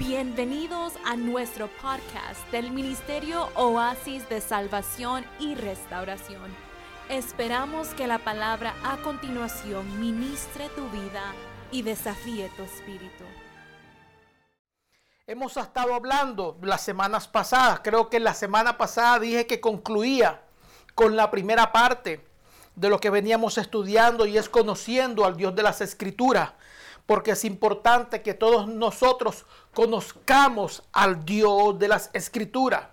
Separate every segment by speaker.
Speaker 1: Bienvenidos a nuestro podcast del Ministerio Oasis de Salvación y Restauración. Esperamos que la palabra a continuación ministre tu vida y desafíe tu espíritu.
Speaker 2: Hemos estado hablando las semanas pasadas, creo que la semana pasada dije que concluía con la primera parte de lo que veníamos estudiando y es conociendo al Dios de las Escrituras porque es importante que todos nosotros conozcamos al Dios de las Escrituras.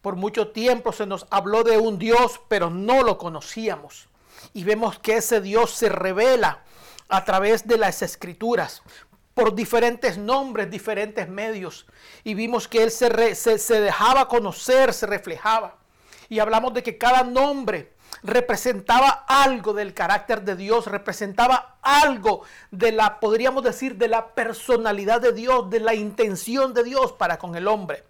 Speaker 2: Por mucho tiempo se nos habló de un Dios, pero no lo conocíamos. Y vemos que ese Dios se revela a través de las Escrituras, por diferentes nombres, diferentes medios. Y vimos que Él se, se dejaba conocer, se reflejaba. Y hablamos de que cada nombre representaba algo del carácter de Dios, representaba algo de la, podríamos decir, de la personalidad de Dios, de la intención de Dios para con el hombre.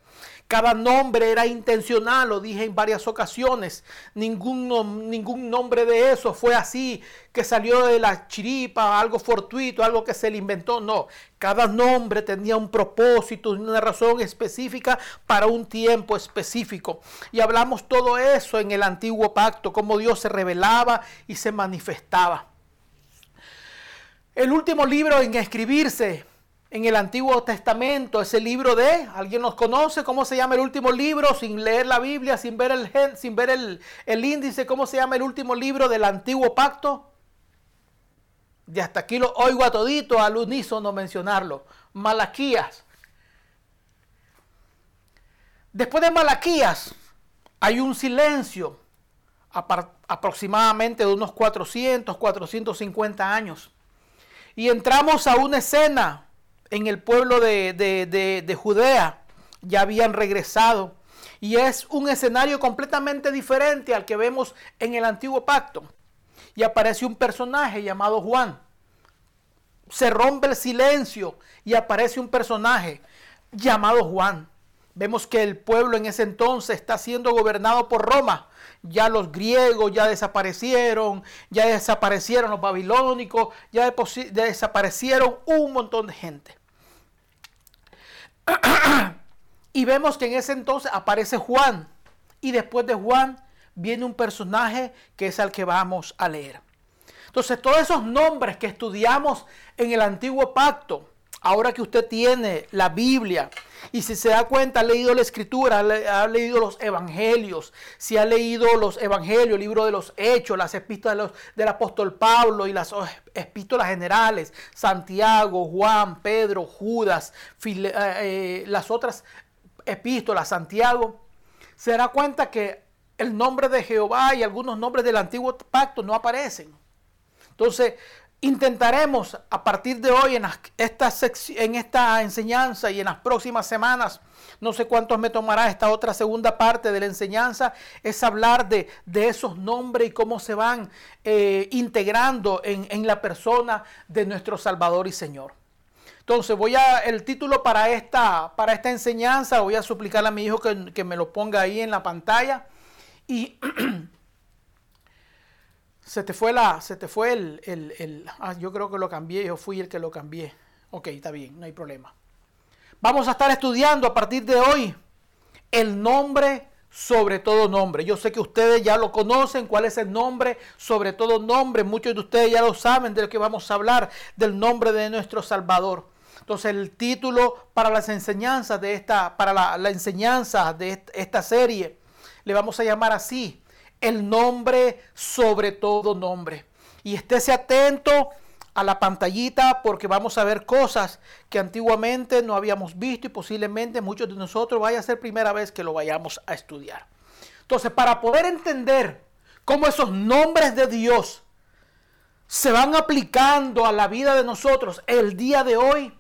Speaker 2: Cada nombre era intencional, lo dije en varias ocasiones. Ningún, ningún nombre de eso fue así, que salió de la chiripa, algo fortuito, algo que se le inventó. No, cada nombre tenía un propósito, una razón específica para un tiempo específico. Y hablamos todo eso en el antiguo pacto, cómo Dios se revelaba y se manifestaba. El último libro en escribirse en el Antiguo Testamento, ese libro de, ¿alguien nos conoce? ¿Cómo se llama el último libro? Sin leer la Biblia, sin ver el, sin ver el, índice, ¿cómo se llama el último libro del Antiguo Pacto? Y hasta aquí lo oigo a todito, al unísono mencionarlo. Malaquías. Después de Malaquías hay un silencio aproximadamente de unos 400, 450 años. Y entramos a una escena en el pueblo de, Judea ya habían regresado. Y es un escenario completamente diferente al que vemos en el antiguo pacto. Y aparece un personaje llamado Juan. Se rompe el silencio y aparece un personaje llamado Juan. Vemos que el pueblo en ese entonces está siendo gobernado por Roma. Ya los griegos ya desaparecieron, ya desaparecieron los babilónicos, ya desaparecieron un montón de gente. y vemos que en ese entonces aparece Juan. Y después de Juan viene un personaje que es al que vamos a leer. Entonces todos esos nombres que estudiamos en el antiguo pacto, ahora que usted tiene la Biblia, y si se da cuenta, ha leído la escritura, ha leído los evangelios, si ha leído los evangelios, el libro de los hechos, las epístolas del apóstol Pablo y las epístolas generales, Santiago, Juan, Pedro, Judas, eh, eh, las otras epístolas, Santiago, se dará cuenta que el nombre de Jehová y algunos nombres del antiguo pacto no aparecen. Entonces, Intentaremos a partir de hoy en esta, en enseñanza y en las próximas semanas, no sé cuántos me tomará esta otra segunda parte de la enseñanza, es hablar de, esos nombres y cómo se van eh, integrando en, la persona de nuestro Salvador y Señor. Entonces voy a, el título para esta, para esta enseñanza, voy a suplicar a mi hijo que, que me lo ponga ahí en la pantalla. Y Se te fue la, se te fue el, el, ah, yo creo que lo cambié, yo fui el que lo cambié. Ok, está bien, no hay problema. Vamos a estar estudiando a partir de hoy el nombre sobre todo nombre. Yo sé que ustedes ya lo conocen, cuál es el nombre sobre todo nombre. Muchos de ustedes ya lo saben de lo que vamos a hablar, del nombre de nuestro Salvador. Entonces el título para las enseñanzas de esta, para la, la enseñanza de esta serie, le vamos a llamar así, el nombre sobre todo nombre. Y estése atento a la pantallita porque vamos a ver cosas que antiguamente no habíamos visto y posiblemente muchos de nosotros vaya a ser primera vez que lo vayamos a estudiar. Entonces, para poder entender cómo esos nombres de Dios se van aplicando a la vida de nosotros el día de hoy,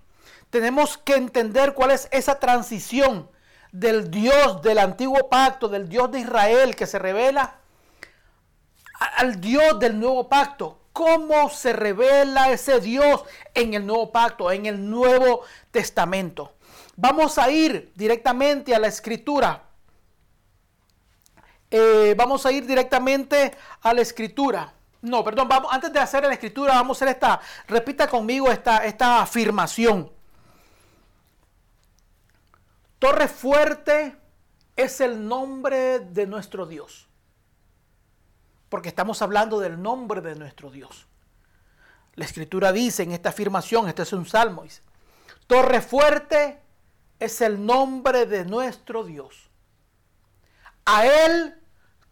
Speaker 2: tenemos que entender cuál es esa transición del Dios del antiguo pacto, del Dios de Israel que se revela al Dios del nuevo pacto. ¿Cómo se revela ese Dios en el nuevo pacto, en el Nuevo Testamento? Vamos a ir directamente a la escritura. Eh, vamos a ir directamente a la escritura. No, perdón, vamos, antes de hacer la escritura, vamos a hacer esta, repita conmigo esta, esta afirmación. Torre fuerte es el nombre de nuestro Dios. Porque estamos hablando del nombre de nuestro Dios. La escritura dice en esta afirmación, este es un salmo, dice, Torre fuerte es el nombre de nuestro Dios. A él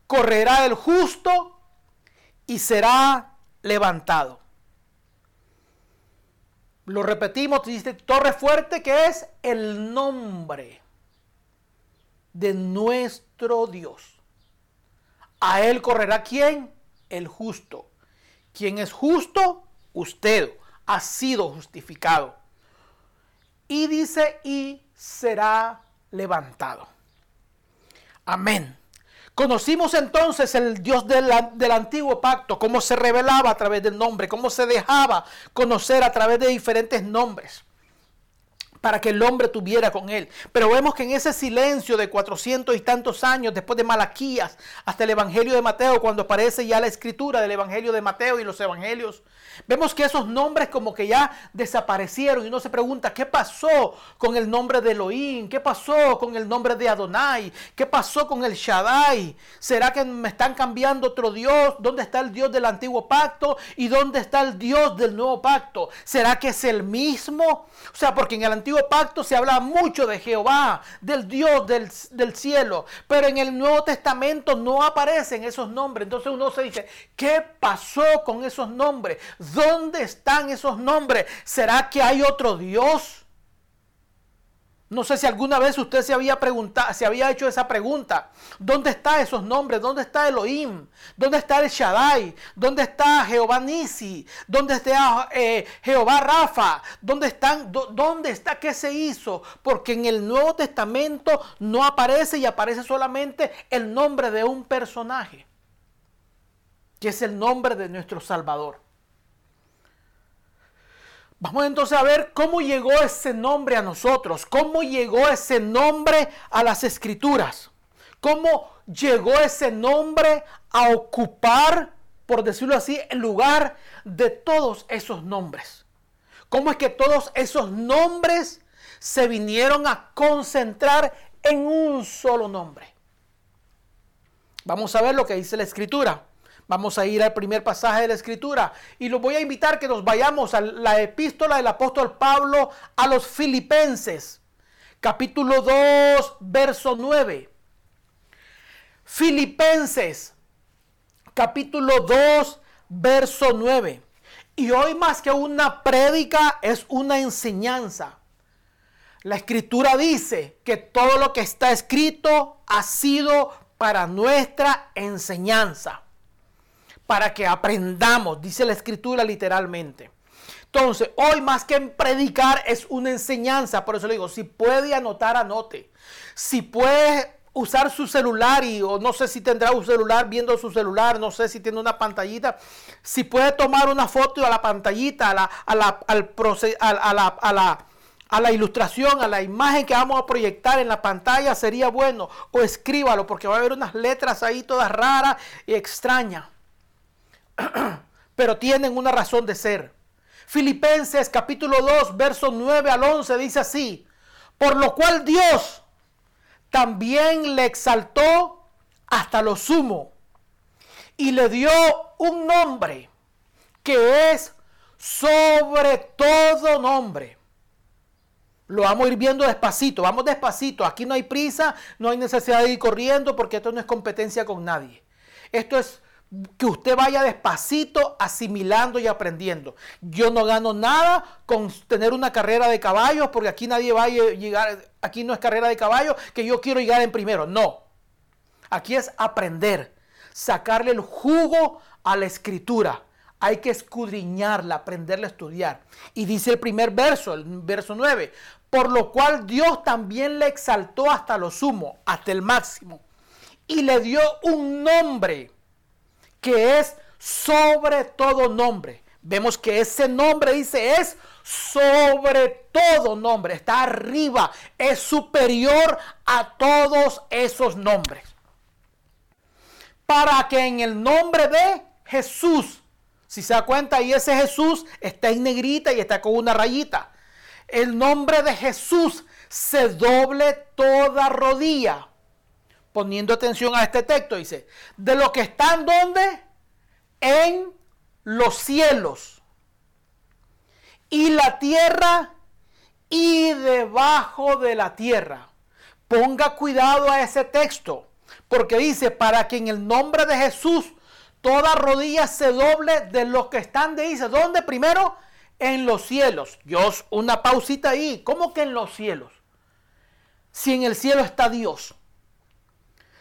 Speaker 2: correrá el justo y será levantado. Lo repetimos, dice torre fuerte que es el nombre de nuestro Dios. A él correrá quién? El justo. ¿Quién es justo? Usted ha sido justificado. Y dice, y será levantado. Amén. Conocimos entonces el Dios del, antiguo pacto, cómo se revelaba a través del nombre, cómo se dejaba conocer a través de diferentes nombres para que el hombre tuviera con él. Pero vemos que en ese silencio de cuatrocientos y tantos años, después de Malaquías, hasta el Evangelio de Mateo, cuando aparece ya la escritura del Evangelio de Mateo y los Evangelios, vemos que esos nombres como que ya desaparecieron y uno se pregunta, ¿qué pasó con el nombre de Elohim? ¿Qué pasó con el nombre de Adonai? ¿Qué pasó con el Shaddai? ¿Será que me están cambiando otro Dios? ¿Dónde está el Dios del antiguo pacto? ¿Y dónde está el Dios del nuevo pacto? ¿Será que es el mismo? O sea, porque en el antiguo pacto se habla mucho de Jehová, del Dios del, del, cielo, pero en el Nuevo Testamento no aparecen esos nombres. Entonces uno se dice, ¿qué pasó con esos nombres? ¿Dónde están esos nombres? ¿Será que hay otro Dios? No sé si alguna vez usted se había preguntado, se había hecho esa pregunta. ¿Dónde están esos nombres? ¿Dónde está Elohim? ¿Dónde está el Shaddai? ¿Dónde está Jehová Nisi? ¿Dónde está eh, Jehová Rafa? ¿Dónde están? ¿Dónde está? ¿Qué se hizo? Porque en el Nuevo Testamento no aparece y aparece solamente el nombre de un personaje, que es el nombre de nuestro Salvador. Vamos entonces a ver cómo llegó ese nombre a nosotros, cómo llegó ese nombre a las escrituras, cómo llegó ese nombre a ocupar, por decirlo así, el lugar de todos esos nombres. Cómo es que todos esos nombres se vinieron a concentrar en un solo nombre. Vamos a ver lo que dice la escritura. Vamos a ir al primer pasaje de la escritura y los voy a invitar que nos vayamos a la epístola del apóstol Pablo a los filipenses, capítulo 2, verso 9. Filipenses, capítulo 2, verso 9. Y hoy más que una prédica es una enseñanza. La escritura dice que todo lo que está escrito ha sido para nuestra enseñanza para que aprendamos, dice la escritura literalmente. Entonces, hoy más que predicar es una enseñanza, por eso le digo, si puede anotar, anote. Si puede usar su celular y o no sé si tendrá un celular viendo su celular, no sé si tiene una pantallita, si puede tomar una foto a la pantallita, a la, a la, al a, la, a, la, a la ilustración, a la imagen que vamos a proyectar en la pantalla, sería bueno. O escríbalo, porque va a haber unas letras ahí todas raras y extrañas. pero tienen una razón de ser. Filipenses capítulo 2, versos 9 al 11 dice así, por lo cual Dios también le exaltó hasta lo sumo y le dio un nombre que es sobre todo nombre. Lo vamos a ir viendo despacito, vamos despacito. Aquí no hay prisa, no hay necesidad de ir corriendo porque esto no es competencia con nadie. Esto es que usted vaya despacito asimilando y aprendiendo. Yo no gano nada con tener una carrera de caballos porque aquí nadie va a llegar, aquí no es carrera de caballos que yo quiero llegar en primero, no. Aquí es aprender, sacarle el jugo a la escritura. Hay que escudriñarla, aprenderla a estudiar. Y dice el primer verso, el verso 9, por lo cual Dios también le exaltó hasta lo sumo, hasta el máximo, y le dio un nombre que es sobre todo nombre. Vemos que ese nombre dice es sobre todo nombre, está arriba, es superior a todos esos nombres. Para que en el nombre de Jesús, si se da cuenta, y ese Jesús está en negrita y está con una rayita. el nombre de Jesús se doble toda rodilla. Poniendo atención a este texto, dice, de lo que están donde? En los cielos y la tierra y debajo de la tierra. Ponga cuidado a ese texto, porque dice, para que en el nombre de Jesús toda rodilla se doble de los que están de dice, ¿dónde primero? En los cielos. Dios, una pausita ahí. ¿Cómo que en los cielos? Si en el cielo está Dios.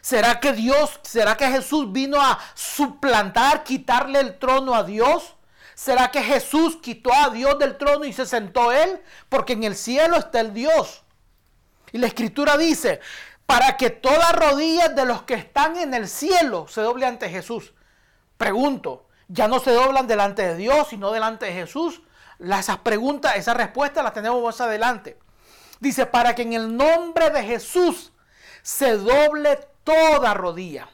Speaker 2: ¿Será que Dios, será que Jesús vino a suplantar, quitarle el trono a Dios? ¿Será que Jesús quitó a Dios del trono y se sentó él? Porque en el cielo está el Dios. Y la escritura dice, para que toda rodilla de los que están en el cielo se doble ante Jesús. Pregunto, ¿ya no se doblan delante de Dios, sino delante de Jesús? Esas preguntas, esas respuestas las tenemos más adelante. Dice, para que en el nombre de Jesús se doble toda rodilla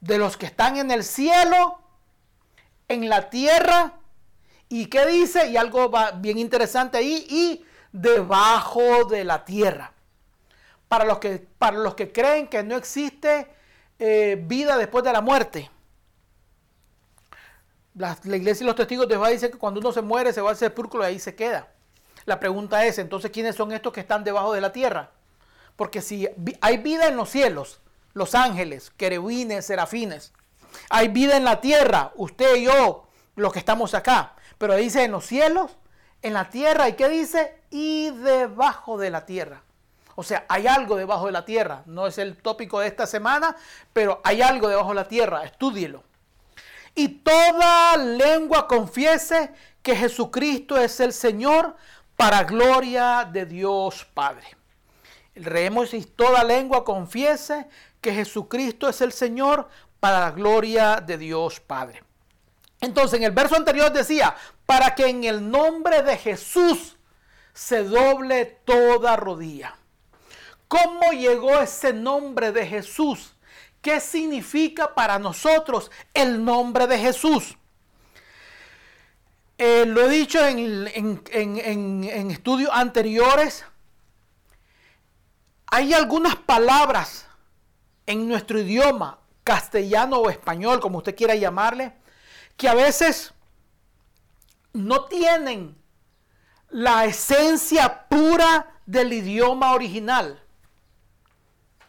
Speaker 2: de los que están en el cielo, en la tierra, y qué dice, y algo bien interesante ahí, y debajo de la tierra. Para los que, para los que creen que no existe eh, vida después de la muerte. La, iglesia y los testigos de Jehová dicen que cuando uno se muere se va al sepulcro y ahí se queda. La pregunta es, entonces, ¿quiénes son estos que están debajo de la tierra? Porque si hay vida en los cielos, los ángeles, querubines, serafines. Hay vida en la tierra, usted y yo, los que estamos acá. Pero dice en los cielos, en la tierra, ¿y qué dice? Y debajo de la tierra. O sea, hay algo debajo de la tierra. No es el tópico de esta semana, pero hay algo debajo de la tierra. Estúdielo. Y toda lengua confiese que Jesucristo es el Señor para gloria de Dios Padre. Leemos y toda lengua confiese que Jesucristo es el Señor para la gloria de Dios Padre. Entonces en el verso anterior decía, para que en el nombre de Jesús se doble toda rodilla. ¿Cómo llegó ese nombre de Jesús? ¿Qué significa para nosotros el nombre de Jesús? Eh, lo he dicho en, en estudios anteriores. Hay algunas palabras en nuestro idioma, castellano o español, como usted quiera llamarle, que a veces no tienen la esencia pura del idioma original.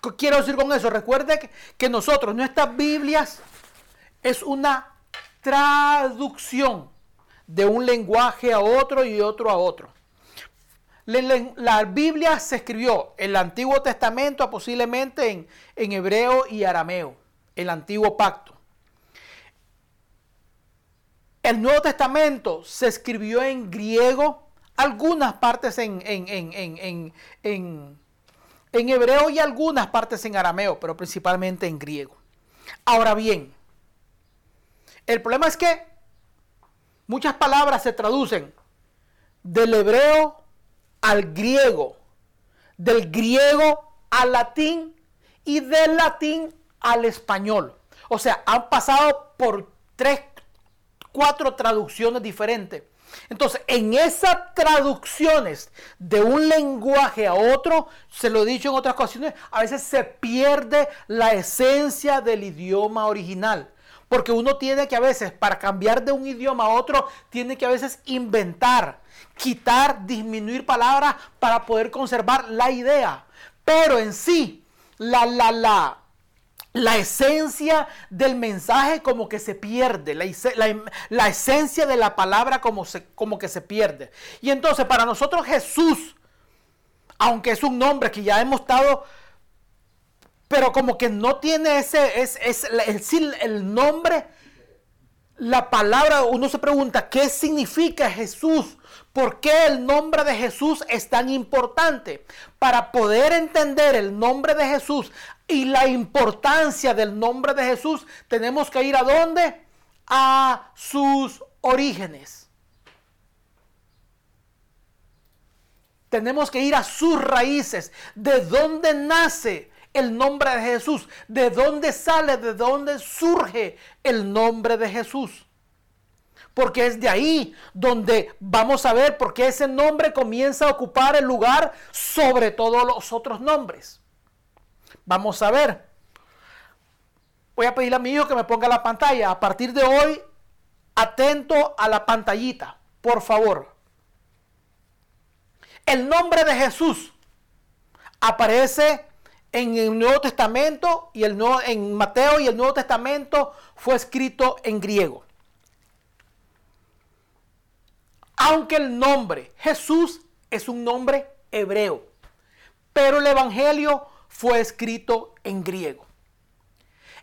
Speaker 2: ¿Qué quiero decir con eso? Recuerde que, nosotros, nuestras Biblias, es una traducción de un lenguaje a otro y otro a otro. La Biblia se escribió, el Antiguo Testamento posiblemente en, en hebreo y arameo, el Antiguo Pacto. El Nuevo Testamento se escribió en griego, algunas partes en, en, en, hebreo y algunas partes en arameo, pero principalmente en griego. Ahora bien, el problema es que muchas palabras se traducen del hebreo al griego, del griego al latín y del latín al español. O sea, han pasado por tres, cuatro traducciones diferentes. Entonces, en esas traducciones de un lenguaje a otro, se lo he dicho en otras ocasiones, a veces se pierde la esencia del idioma original. Porque uno tiene que a veces, para cambiar de un idioma a otro, tiene que a veces inventar, quitar, disminuir palabras para poder conservar la idea. Pero en sí, la, la, la, la esencia del mensaje como que se pierde, la, esencia de la palabra como, se, como que se pierde. Y entonces para nosotros Jesús, aunque es un nombre que ya hemos estado pero como que no tiene ese, es, es, el, nombre, la palabra, uno se pregunta, ¿qué significa Jesús? ¿Por qué el nombre de Jesús es tan importante? Para poder entender el nombre de Jesús y la importancia del nombre de Jesús, tenemos que ir a dónde? A sus orígenes. Tenemos que ir a sus raíces, de dónde nace el nombre de Jesús? ¿De dónde sale? ¿De dónde surge el nombre de Jesús? porque es de ahí donde vamos a ver por qué ese nombre comienza a ocupar el lugar sobre todos los otros nombres. Vamos a ver. Voy a pedirle a mi hijo que me ponga la pantalla. A partir de hoy, atento a la pantallita, por favor. El nombre de Jesús aparece en el Nuevo Testamento y el Nuevo, en Mateo y el Nuevo Testamento fue escrito en griego. Aunque el nombre Jesús es un nombre hebreo, pero el Evangelio fue escrito en griego.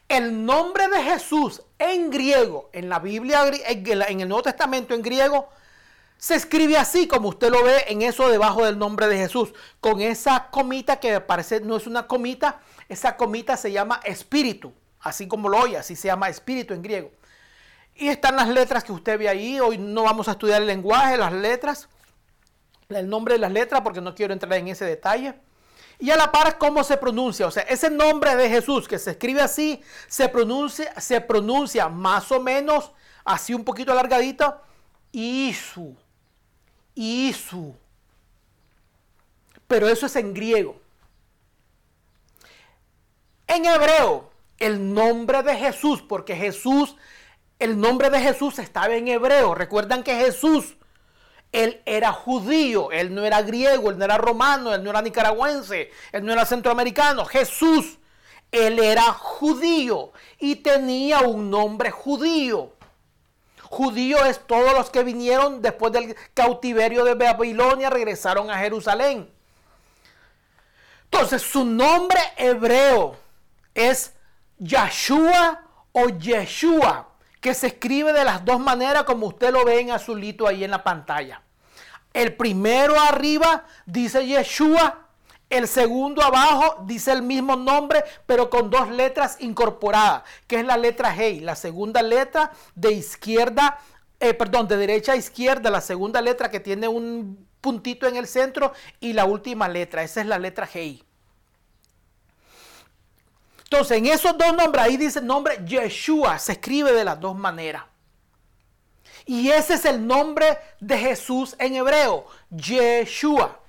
Speaker 2: El nombre de Jesús en griego, en la Biblia, en el Nuevo Testamento en griego, se escribe así como usted lo ve en eso debajo del nombre de Jesús, con esa comita que parece no es una comita, esa comita se llama espíritu, así como lo oye, así se llama espíritu en griego. Y están las letras que usted ve ahí, hoy no vamos a estudiar el lenguaje, las letras, el nombre de las letras porque no quiero entrar en ese detalle. Y a la par cómo se pronuncia, o sea, ese nombre de Jesús que se escribe así, se pronuncia, se pronuncia más o menos así un poquito alargadito, Isu. Isu. Pero eso es en griego. En hebreo, el nombre de Jesús, porque Jesús, el nombre de Jesús estaba en hebreo. Recuerdan que Jesús, él era judío, él no era griego, él no era romano, él no era nicaragüense, él no era centroamericano. Jesús, él era judío y tenía un nombre judío. Judío es todos los que vinieron después del cautiverio de Babilonia, regresaron a Jerusalén. Entonces su nombre hebreo es Yahshua o Yeshua, que se escribe de las dos maneras como usted lo ve en azulito ahí en la pantalla. El primero arriba dice Yeshua el segundo abajo dice el mismo nombre, pero con dos letras incorporadas, que es la letra G. La segunda letra de izquierda, eh, perdón, de derecha a izquierda, la segunda letra que tiene un puntito en el centro y la última letra. Esa es la letra G. Entonces, en esos dos nombres, ahí dice el nombre Yeshua, se escribe de las dos maneras. Y ese es el nombre de Jesús en hebreo, Yeshua.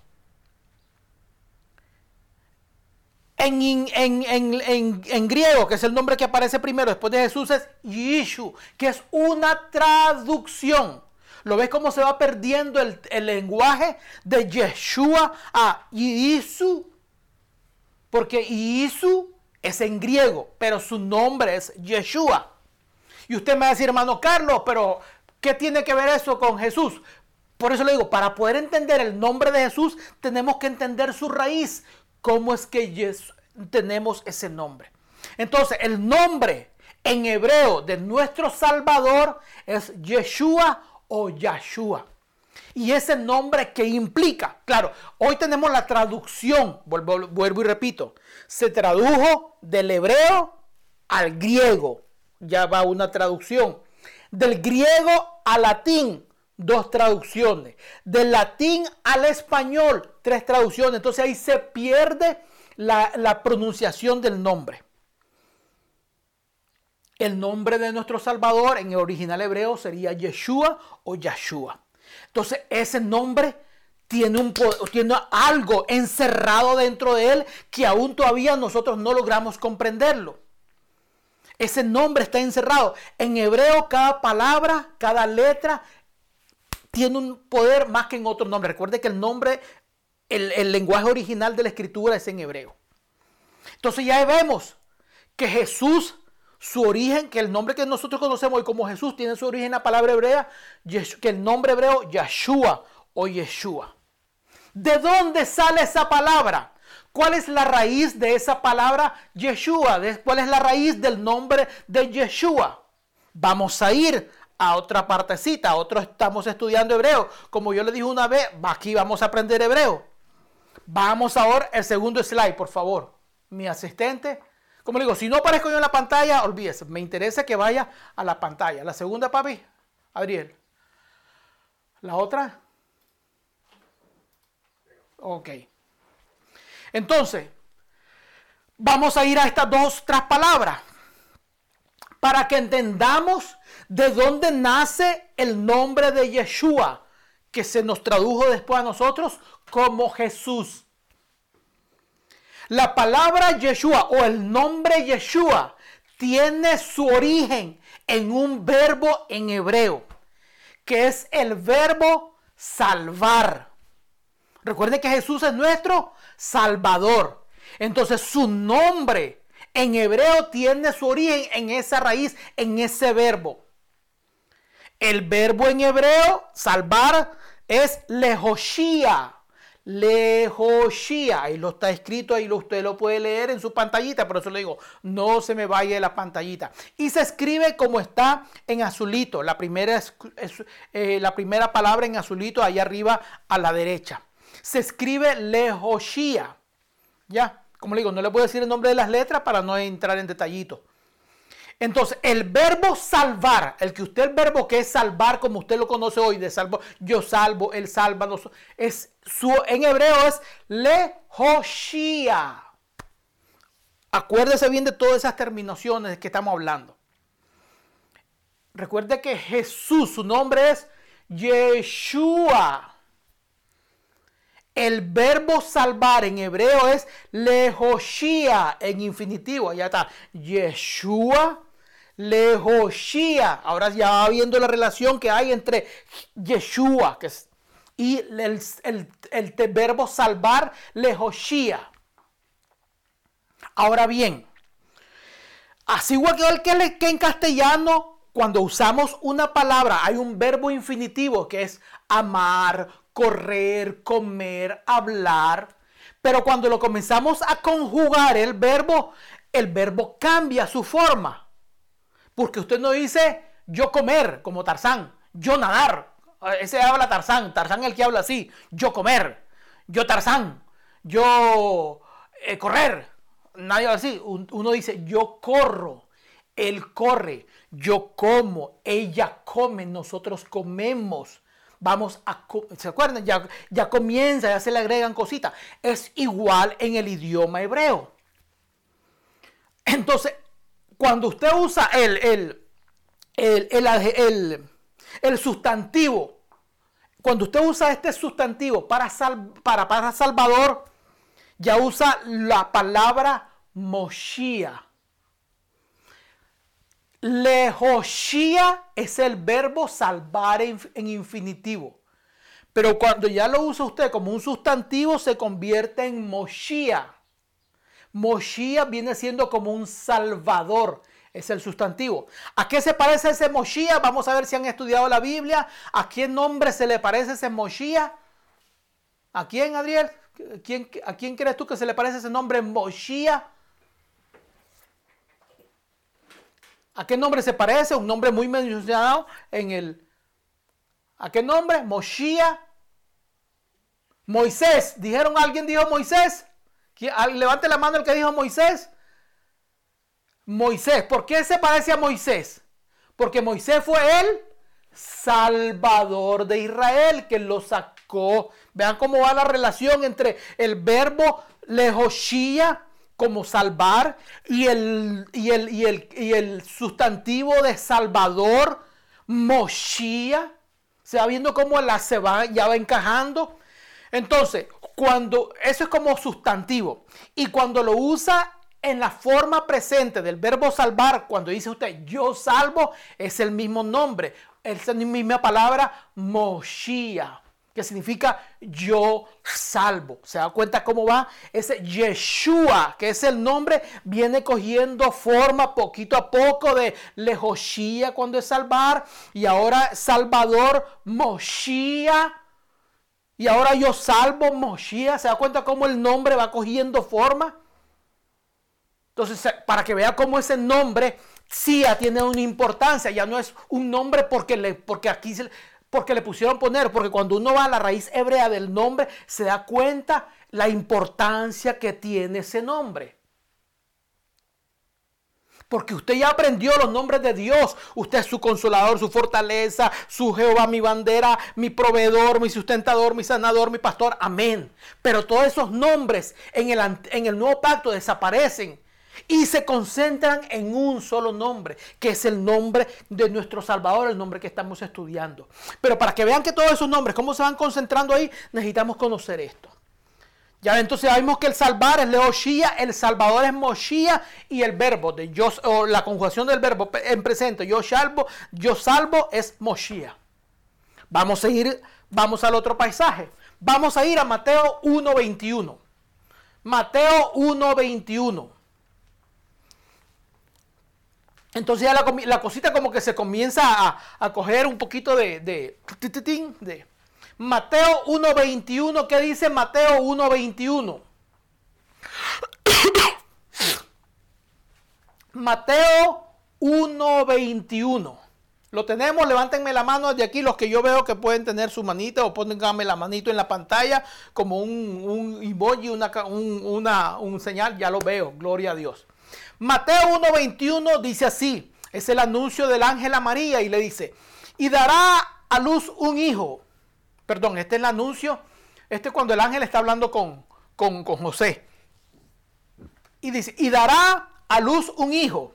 Speaker 2: En, griego, que es el nombre que aparece primero después de Jesús, es Yishu, que es una traducción. ¿Lo ves cómo se va perdiendo el, lenguaje de Yeshua a Yisu? Porque Yisu es en griego, pero su nombre es Yeshua. Y usted me va a decir, hermano Carlos, pero ¿qué tiene que ver eso con Jesús? Por eso le digo, para poder entender el nombre de Jesús, tenemos que entender su raíz, cómo es que tenemos ese nombre. Entonces, el nombre en hebreo de nuestro Salvador es Yeshua o Yahshua. Y ese nombre que implica, claro, hoy tenemos la traducción, vuelvo, vuelvo y repito, se tradujo del hebreo al griego, ya va una traducción, del griego al latín, dos traducciones. Del latín al español, tres traducciones. Entonces ahí se pierde la, pronunciación del nombre. El nombre de nuestro Salvador en el original hebreo sería Yeshua o Yahshua. Entonces ese nombre tiene, un, tiene algo encerrado dentro de él que aún todavía nosotros no logramos comprenderlo. Ese nombre está encerrado. En hebreo cada palabra, cada letra tiene un poder más que en otro nombre. Recuerde que el nombre, el, lenguaje original de la escritura es en hebreo. Entonces ya vemos que Jesús, su origen, que el nombre que nosotros conocemos hoy como Jesús tiene su origen en la palabra hebrea, que el nombre hebreo Yeshua o Yeshua. ¿De dónde sale esa palabra? ¿Cuál es la raíz de esa palabra Yeshua? ¿Cuál es la raíz del nombre de Yeshua? Vamos a ir a otra partecita, otro estamos estudiando hebreo. Como yo le dije una vez, aquí vamos a aprender hebreo. Vamos ahora el segundo slide, por favor. Mi asistente, como le digo, si no aparezco yo en la pantalla, olvídese. Me interesa que vaya a la pantalla. La segunda, papi, Adriel. La otra. Ok. Entonces, vamos a ir a estas dos, tres palabras. para que entendamos de dónde nace el nombre de Yeshua, que se nos tradujo después a nosotros como Jesús. La palabra Yeshua o el nombre Yeshua tiene su origen en un verbo en hebreo, que es el verbo salvar. Recuerde que Jesús es nuestro Salvador. Entonces su nombre en hebreo tiene su origen en esa raíz, en ese verbo. El verbo en hebreo, salvar, es lejoshia. Lejoshia. Ahí lo está escrito, ahí usted lo puede leer en su pantallita, por eso le digo, no se me vaya la pantallita. Y se escribe como está en azulito. La primera, es, eh, la primera palabra en azulito, ahí arriba a la derecha. Se escribe lejoshia. Ya, como le digo, no le puedo decir el nombre de las letras para no entrar en detallito. Entonces, el verbo salvar, el que usted, el verbo que es salvar, como usted lo conoce hoy, de salvo, yo salvo, él salva, es su, en hebreo es lehoshia. Acuérdese bien de todas esas terminaciones que estamos hablando. Recuerde que Jesús, su nombre es Yeshua. El verbo salvar en hebreo es lehoshia en infinitivo. Ya está. Yeshua Lehoshia. Ahora ya va viendo la relación que hay entre Yeshua es, y el, verbo salvar, Lehoshia. Ahora bien, así igual que, que en castellano, cuando usamos una palabra, hay un verbo infinitivo que es amar, correr, comer, hablar. Pero cuando lo comenzamos a conjugar el verbo, el verbo cambia su forma. Porque usted no dice yo comer como Tarzán, yo nadar. Ese habla Tarzán, Tarzán el que habla así, yo comer, yo Tarzán, yo eh, correr. Nadie habla así. Uno dice yo corro, él corre, yo como, ella come, nosotros comemos. Vamos a... ¿Se acuerdan? Ya, ya comienza, ya se le agregan cositas. Es igual en el idioma hebreo. Entonces, cuando usted usa el, el, el, sustantivo, cuando usted usa este sustantivo para, para, para Salvador, ya usa la palabra Moshia. Lehoshia es el verbo salvar en, en, infinitivo. Pero cuando ya lo usa usted como un sustantivo, se convierte en Moshia. Moshiach viene siendo como un salvador. Es el sustantivo. ¿A qué se parece ese Moshiach? Vamos a ver si han estudiado la Biblia. ¿A qué nombre se le parece ese Moshiach? ¿A quién, Adriel? ¿Quién, ¿A quién crees tú que se le parece ese nombre Moshiach? ¿A qué nombre se parece? Un nombre muy mencionado en el... ¿A qué nombre? Moshiach. Moisés. ¿Dijeron alguien dijo Moisés? Levante la mano el que dijo Moisés. Moisés. ¿Por qué se parece a Moisés? Porque Moisés fue el Salvador de Israel que lo sacó. Vean cómo va la relación entre el verbo lejoshia como salvar y el, y el, y el, y el sustantivo de Salvador, Moshia. Se va viendo cómo la se va, ya va encajando. Entonces, cuando eso es como sustantivo y cuando lo usa en la forma presente del verbo salvar, cuando dice usted yo salvo, es el mismo nombre, es la misma palabra Moshia, que significa yo salvo. ¿Se da cuenta cómo va? Ese Yeshua, que es el nombre, viene cogiendo forma poquito a poco de Lejoshia cuando es salvar y ahora Salvador Moshia y ahora yo salvo Moshiach. ¿Se da cuenta cómo el nombre va cogiendo forma? Entonces, para que vea cómo ese nombre sí tiene una importancia. Ya no es un nombre porque, le, porque aquí porque le pusieron poner. Porque cuando uno va a la raíz hebrea del nombre, se da cuenta la importancia que tiene ese nombre. Porque usted ya aprendió los nombres de Dios. Usted es su consolador, su fortaleza, su Jehová, mi bandera, mi proveedor, mi sustentador, mi sanador, mi pastor. Amén. Pero todos esos nombres en el, en el nuevo pacto desaparecen. y se concentran en un solo nombre, que es el nombre de nuestro Salvador, el nombre que estamos estudiando. Pero para que vean que todos esos nombres, cómo se van concentrando ahí, necesitamos conocer esto. Ya entonces vimos que el salvar es Leoshia, el salvador es Moshia y el verbo de yo, o la conjugación del verbo en presente, yo salvo, yo salvo es Moshia. Vamos a ir, vamos al otro paisaje. Vamos a ir a Mateo 1.21. Mateo 1.21. Entonces ya la, cosita como que se comienza a, a coger un poquito de, de, de Mateo 1.21, ¿qué dice Mateo 1.21? Mateo 1.21. Lo tenemos, levántenme la mano de aquí los que yo veo que pueden tener su manita o pónganme la manito en la pantalla como un, un emoji, una, un, una, un señal, ya lo veo, gloria a Dios. Mateo 1.21 dice así, es el anuncio del ángel a María y le dice, y dará a luz un hijo Perdón, este es el anuncio. Este es cuando el ángel está hablando con, con, José. Y dice, y dará a luz un hijo.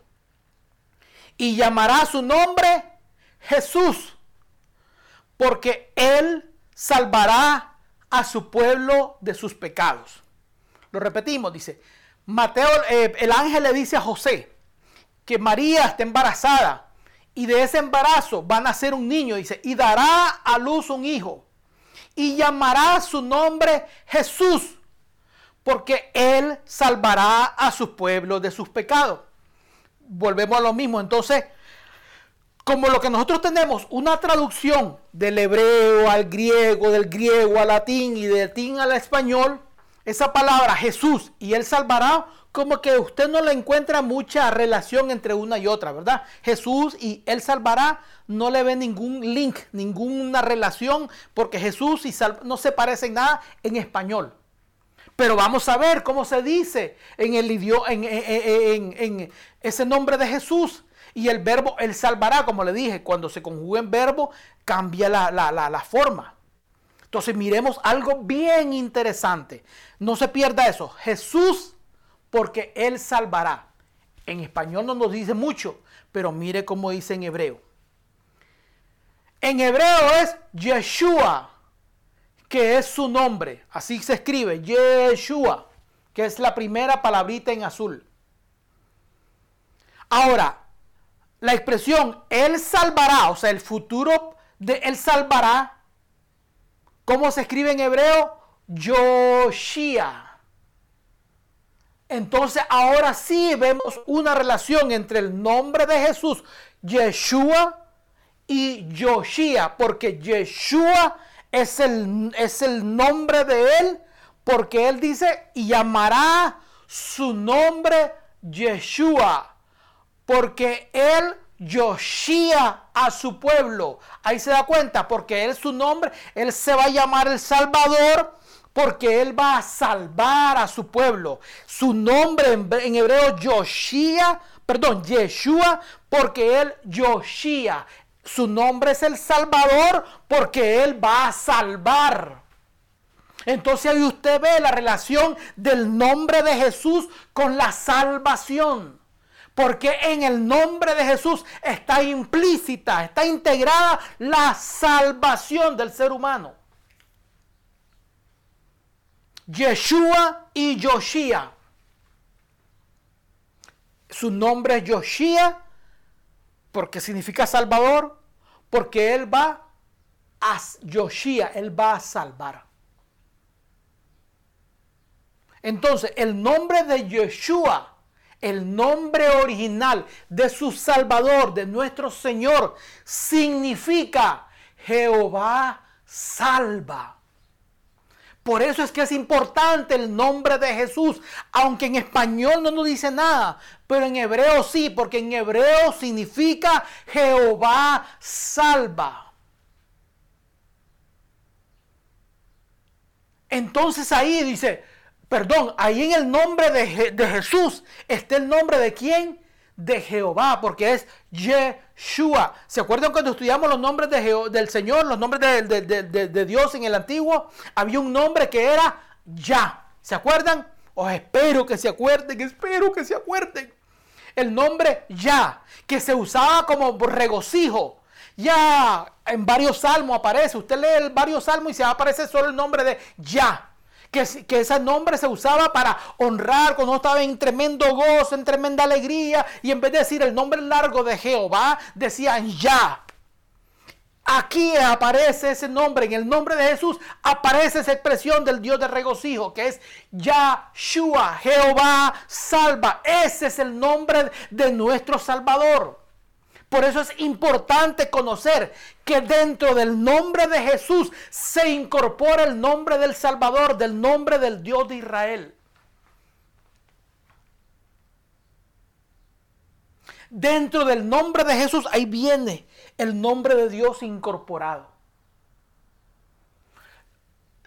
Speaker 2: Y llamará su nombre Jesús. Porque él salvará a su pueblo de sus pecados. Lo repetimos, dice. Mateo, eh, el ángel le dice a José que María está embarazada y de ese embarazo va a nacer un niño, dice, y dará a luz un hijo y llamará su nombre Jesús, porque Él salvará a su pueblo de sus pecados. Volvemos a lo mismo. Entonces, como lo que nosotros tenemos una traducción del hebreo al griego, del griego al latín y del latín al español, esa palabra Jesús y Él salvará como que usted no le encuentra mucha relación entre una y otra, ¿verdad? Jesús y Él salvará, no le ve ningún link, ninguna relación, porque Jesús y sal no se parecen nada en español. Pero vamos a ver cómo se dice en el idioma, en, ese nombre de Jesús. Y el verbo Él salvará, como le dije, cuando se conjuga en verbo, cambia la, la forma. Entonces miremos algo bien interesante. No se pierda eso. Jesús porque Él salvará. En español no nos dice mucho, pero mire cómo dice en hebreo. En hebreo es Yeshua, que es su nombre. Así se escribe, Yeshua, que es la primera palabrita en azul. Ahora, la expresión Él salvará, o sea, el futuro de Él salvará, ¿cómo se escribe en hebreo? Yoshia. Entonces ahora sí vemos una relación entre el nombre de Jesús, Yeshua, y Yoshia, porque Yeshua es el, es el nombre de él, porque él dice, y llamará su nombre Yeshua, porque él Yoshia a su pueblo. Ahí se da cuenta, porque él su nombre, él se va a llamar el Salvador porque Él va a salvar a su pueblo. Su nombre en, hebreo Yoshia, perdón, Yeshua, porque Él Yoshia. Su nombre es el Salvador porque Él va a salvar. Entonces ahí usted ve la relación del nombre de Jesús con la salvación. Porque en el nombre de Jesús está implícita, está integrada la salvación del ser humano. Yeshua y Yoshia. Su nombre es Yoshia porque significa Salvador, porque Él va a Yoshia, Él va a salvar. Entonces, el nombre de Yeshua, el nombre original de su Salvador, de nuestro Señor, significa Jehová salva. Por eso es que es importante el nombre de Jesús, aunque en español no nos dice nada, pero en hebreo sí, porque en hebreo significa Jehová salva. Entonces ahí dice, perdón, ahí en el nombre de, de Jesús está el nombre de quién? de Jehová, porque es Yeshua. ¿Se acuerdan cuando estudiamos los nombres de del Señor, los nombres de, Dios en el antiguo? Había un nombre que era Ya. ¿Se acuerdan? Os espero que se acuerden, espero que se acuerden. El nombre ya, que se usaba como regocijo. Ya en varios salmos aparece. Usted lee varios salmos y se aparece solo el nombre de ya. Que, ese nombre se usaba para honrar cuando estaba en tremendo gozo, en tremenda alegría. Y en vez de decir el nombre largo de Jehová, decían ya. Aquí aparece ese nombre, en el nombre de Jesús aparece esa expresión del Dios de regocijo, que es Yahshua, Jehová salva. Ese es el nombre de nuestro Salvador. Por eso es importante conocer que dentro del nombre de Jesús se incorpora el nombre del Salvador, del nombre del Dios de Israel. Dentro del nombre de Jesús ahí viene el nombre de Dios incorporado.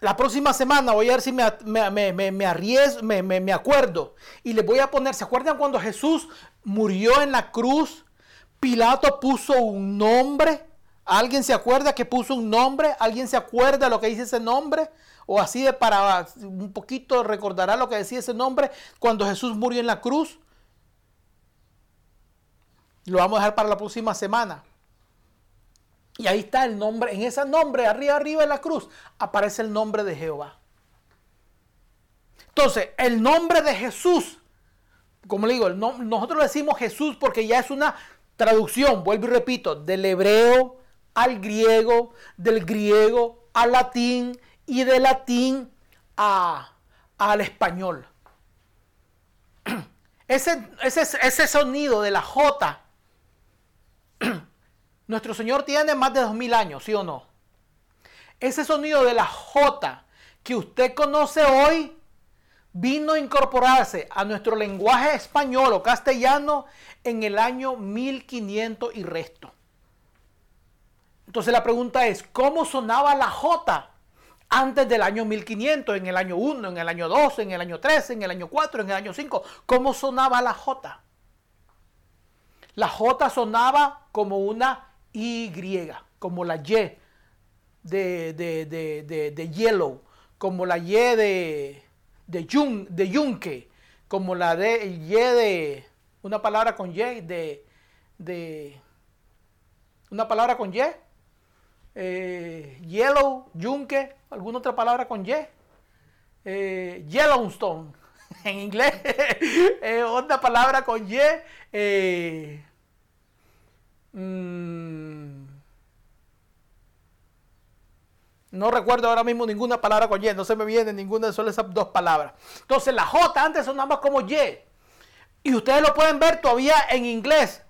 Speaker 2: La próxima semana voy a ver si me, me, me, me, me acuerdo. Y le voy a poner, ¿se acuerdan cuando Jesús murió en la cruz? Pilato puso un nombre. ¿Alguien se acuerda que puso un nombre? ¿Alguien se acuerda lo que dice ese nombre? O así de para un poquito recordará lo que decía ese nombre cuando Jesús murió en la cruz. Lo vamos a dejar para la próxima semana. Y ahí está el nombre, en ese nombre, arriba, arriba en la cruz, aparece el nombre de Jehová. Entonces, el nombre de Jesús, como le digo, nosotros decimos Jesús porque ya es una traducción, vuelvo y repito, del hebreo al griego, del griego al latín y del latín a, al español. Ese, ese, ese sonido de la J Nuestro Señor tiene más de dos mil años, ¿sí o no? Ese sonido de la J que usted conoce hoy vino a incorporarse a nuestro lenguaje español o castellano en el año 1500 y resto. Entonces la pregunta es, ¿cómo sonaba la J antes del año 1500, en el año 1, en el año 2, en el año 3, en el año 4, en el año 5? ¿Cómo sonaba la J? La J sonaba como una y, como la Y de, de, yellow, como la Y de, de, yun, de yunque, como la de Y de, una palabra con Y, de, de una palabra con Y, eh, yellow, yunque, alguna otra palabra con Y, eh, Yellowstone, en inglés, eh, otra palabra con Y, eh, No recuerdo ahora mismo ninguna palabra con Y, no se me viene ninguna de solo esas dos palabras. Entonces la J antes sonaba como Y. Y ustedes lo pueden ver todavía en inglés.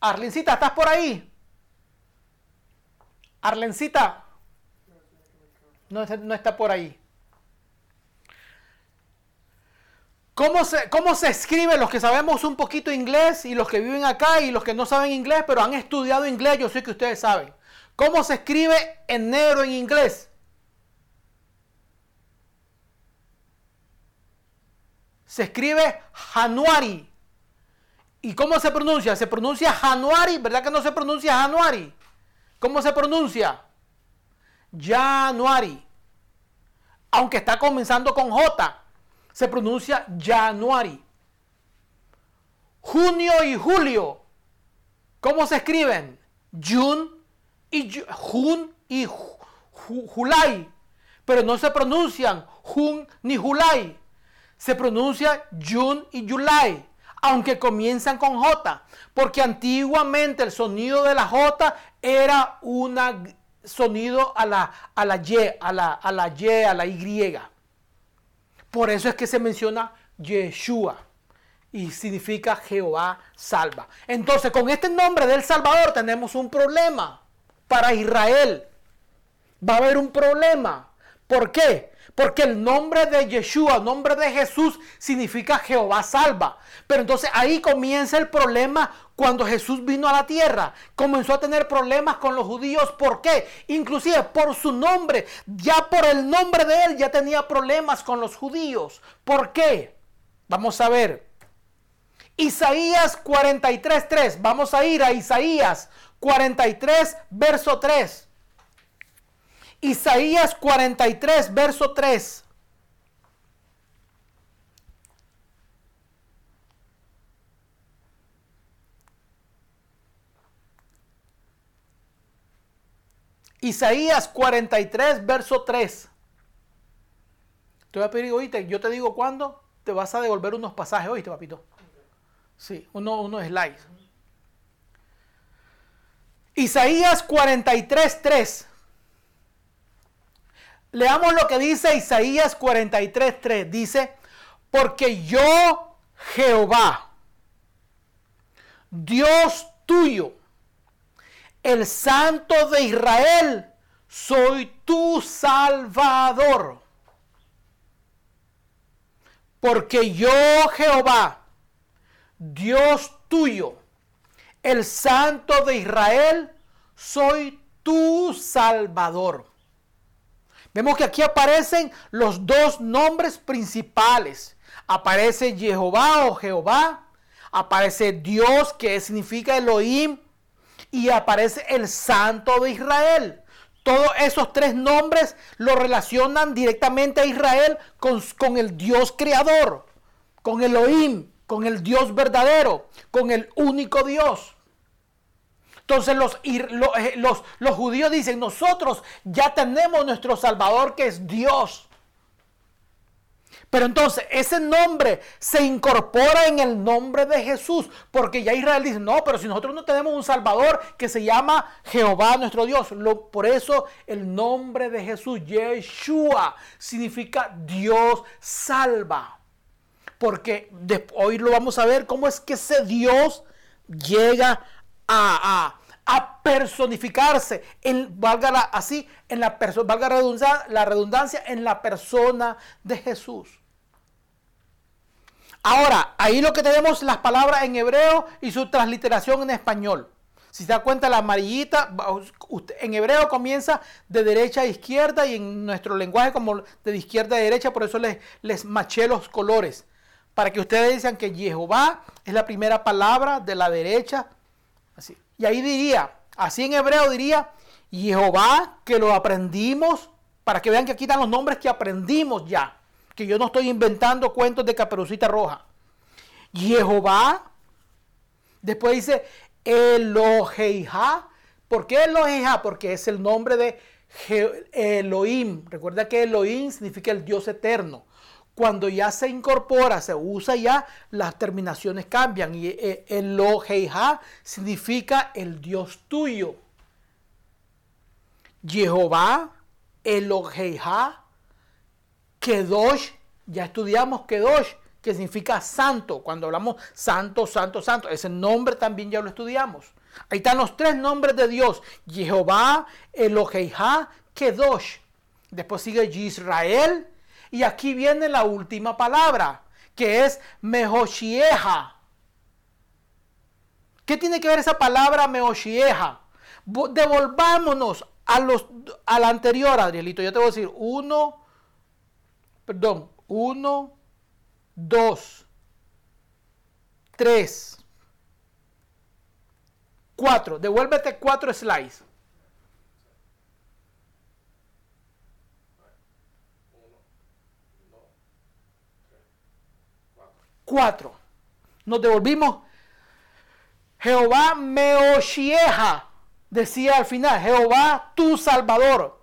Speaker 2: Arlencita, ¿estás por ahí? Arlencita. No, no está por ahí. ¿Cómo se, ¿Cómo se escribe los que sabemos un poquito inglés y los que viven acá y los que no saben inglés pero han estudiado inglés? Yo sé que ustedes saben. ¿Cómo se escribe en negro en inglés? Se escribe Januari. ¿Y cómo se pronuncia? Se pronuncia Januari, ¿verdad que no se pronuncia Januari? ¿Cómo se pronuncia? Januari. Aunque está comenzando con J se pronuncia January. Junio y julio, ¿cómo se escriben? June y Jun y July, pero no se pronuncian Jun ni July. Se pronuncia June y July, aunque comienzan con J, porque antiguamente el sonido de la J era un sonido a la, a la Y, a la, a la Y, a la Y. Por eso es que se menciona Yeshua y significa Jehová salva. Entonces, con este nombre del Salvador tenemos un problema para Israel. Va a haber un problema. ¿Por qué? Porque el nombre de Yeshua, nombre de Jesús, significa Jehová salva. Pero entonces ahí comienza el problema cuando Jesús vino a la tierra, comenzó a tener problemas con los judíos. ¿Por qué? Inclusive por su nombre. Ya por el nombre de él ya tenía problemas con los judíos. ¿Por qué? Vamos a ver. Isaías 43.3. Vamos a ir a Isaías 43, verso 3. Isaías 43, verso 3. Isaías 43, verso 3. Te voy a pedir, oíste, yo te digo cuándo te vas a devolver unos pasajes, oíste, papito. Sí, uno, unos slides. Isaías 43, 3. Leamos lo que dice Isaías 43, 3. Dice, porque yo, Jehová, Dios tuyo, el Santo de Israel, soy tu Salvador. Porque yo, Jehová, Dios tuyo, el Santo de Israel, soy tu Salvador. Vemos que aquí aparecen los dos nombres principales. Aparece Jehová o Jehová, aparece Dios que significa Elohim y aparece el Santo de Israel. Todos esos tres nombres lo relacionan directamente a Israel con, con el Dios creador, con Elohim, con el Dios verdadero, con el único Dios. Entonces los, eh, los, los, judíos dicen, nosotros ya tenemos nuestro Salvador que es Dios. Pero entonces ese nombre se incorpora en el nombre de Jesús, porque ya Israel dice, no, pero si nosotros no tenemos un Salvador que se llama Jehová nuestro Dios, por eso el nombre de Jesús, Yeshua, significa Dios salva. Porque hoy lo vamos a ver cómo es que ese Dios llega a, a, personificarse, en, valga así, en la, valga la redundancia, en la persona de Jesús. Ahora, ahí lo que tenemos las palabras en hebreo y su transliteración en español. Si se da cuenta, la amarillita en hebreo comienza de derecha a izquierda y en nuestro lenguaje como de izquierda a derecha, por eso les, les maché los colores. Para que ustedes digan que Jehová es la primera palabra de la derecha. Así. Y ahí diría, así en hebreo diría, Jehová que lo aprendimos, para que vean que aquí están los nombres que aprendimos ya que yo no estoy inventando cuentos de caperucita roja. Jehová, después dice Eloheija. ¿Por qué Eloheija? Porque es el nombre de Elohim. Recuerda que Elohim significa el Dios eterno. Cuando ya se incorpora, se usa ya, las terminaciones cambian. Y eh, Eloheija significa el Dios tuyo. Jehová, Eloheija, Kedosh, ya estudiamos Kedosh, que significa santo. Cuando hablamos santo, santo, santo, ese nombre también ya lo estudiamos. Ahí están los tres nombres de Dios: Jehová, Eloheija, Kedosh. Después sigue Israel. Y aquí viene la última palabra, que es Mehoshieja. ¿Qué tiene que ver esa palabra Mehoshieja? Devolvámonos a, los, a la anterior, Adrielito. Yo te voy a decir uno, perdón, 1, 2, 3, 4. Devuélvete 4 slides. 4. Nos devolvimos. Jehová Meoshieja, decía al final, Jehová tu Salvador.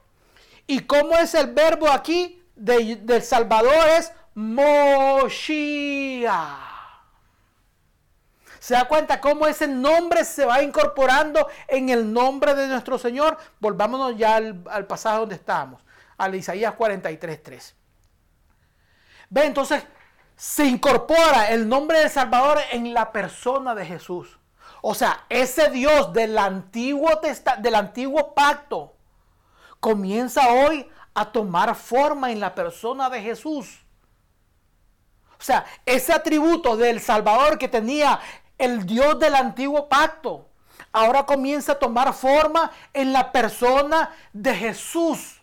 Speaker 2: ¿Y cómo es el verbo aquí? del Salvador es Moshiach. ¿Se da cuenta cómo ese nombre se va incorporando en el nombre de nuestro Señor? Volvámonos ya al, al pasaje donde estábamos, al Isaías 43.3. Ve, entonces se incorpora el nombre del Salvador en la persona de Jesús. O sea, ese Dios del antiguo, del antiguo pacto comienza hoy a tomar forma en la persona de Jesús. O sea, ese atributo del Salvador que tenía el Dios del antiguo pacto, ahora comienza a tomar forma en la persona de Jesús.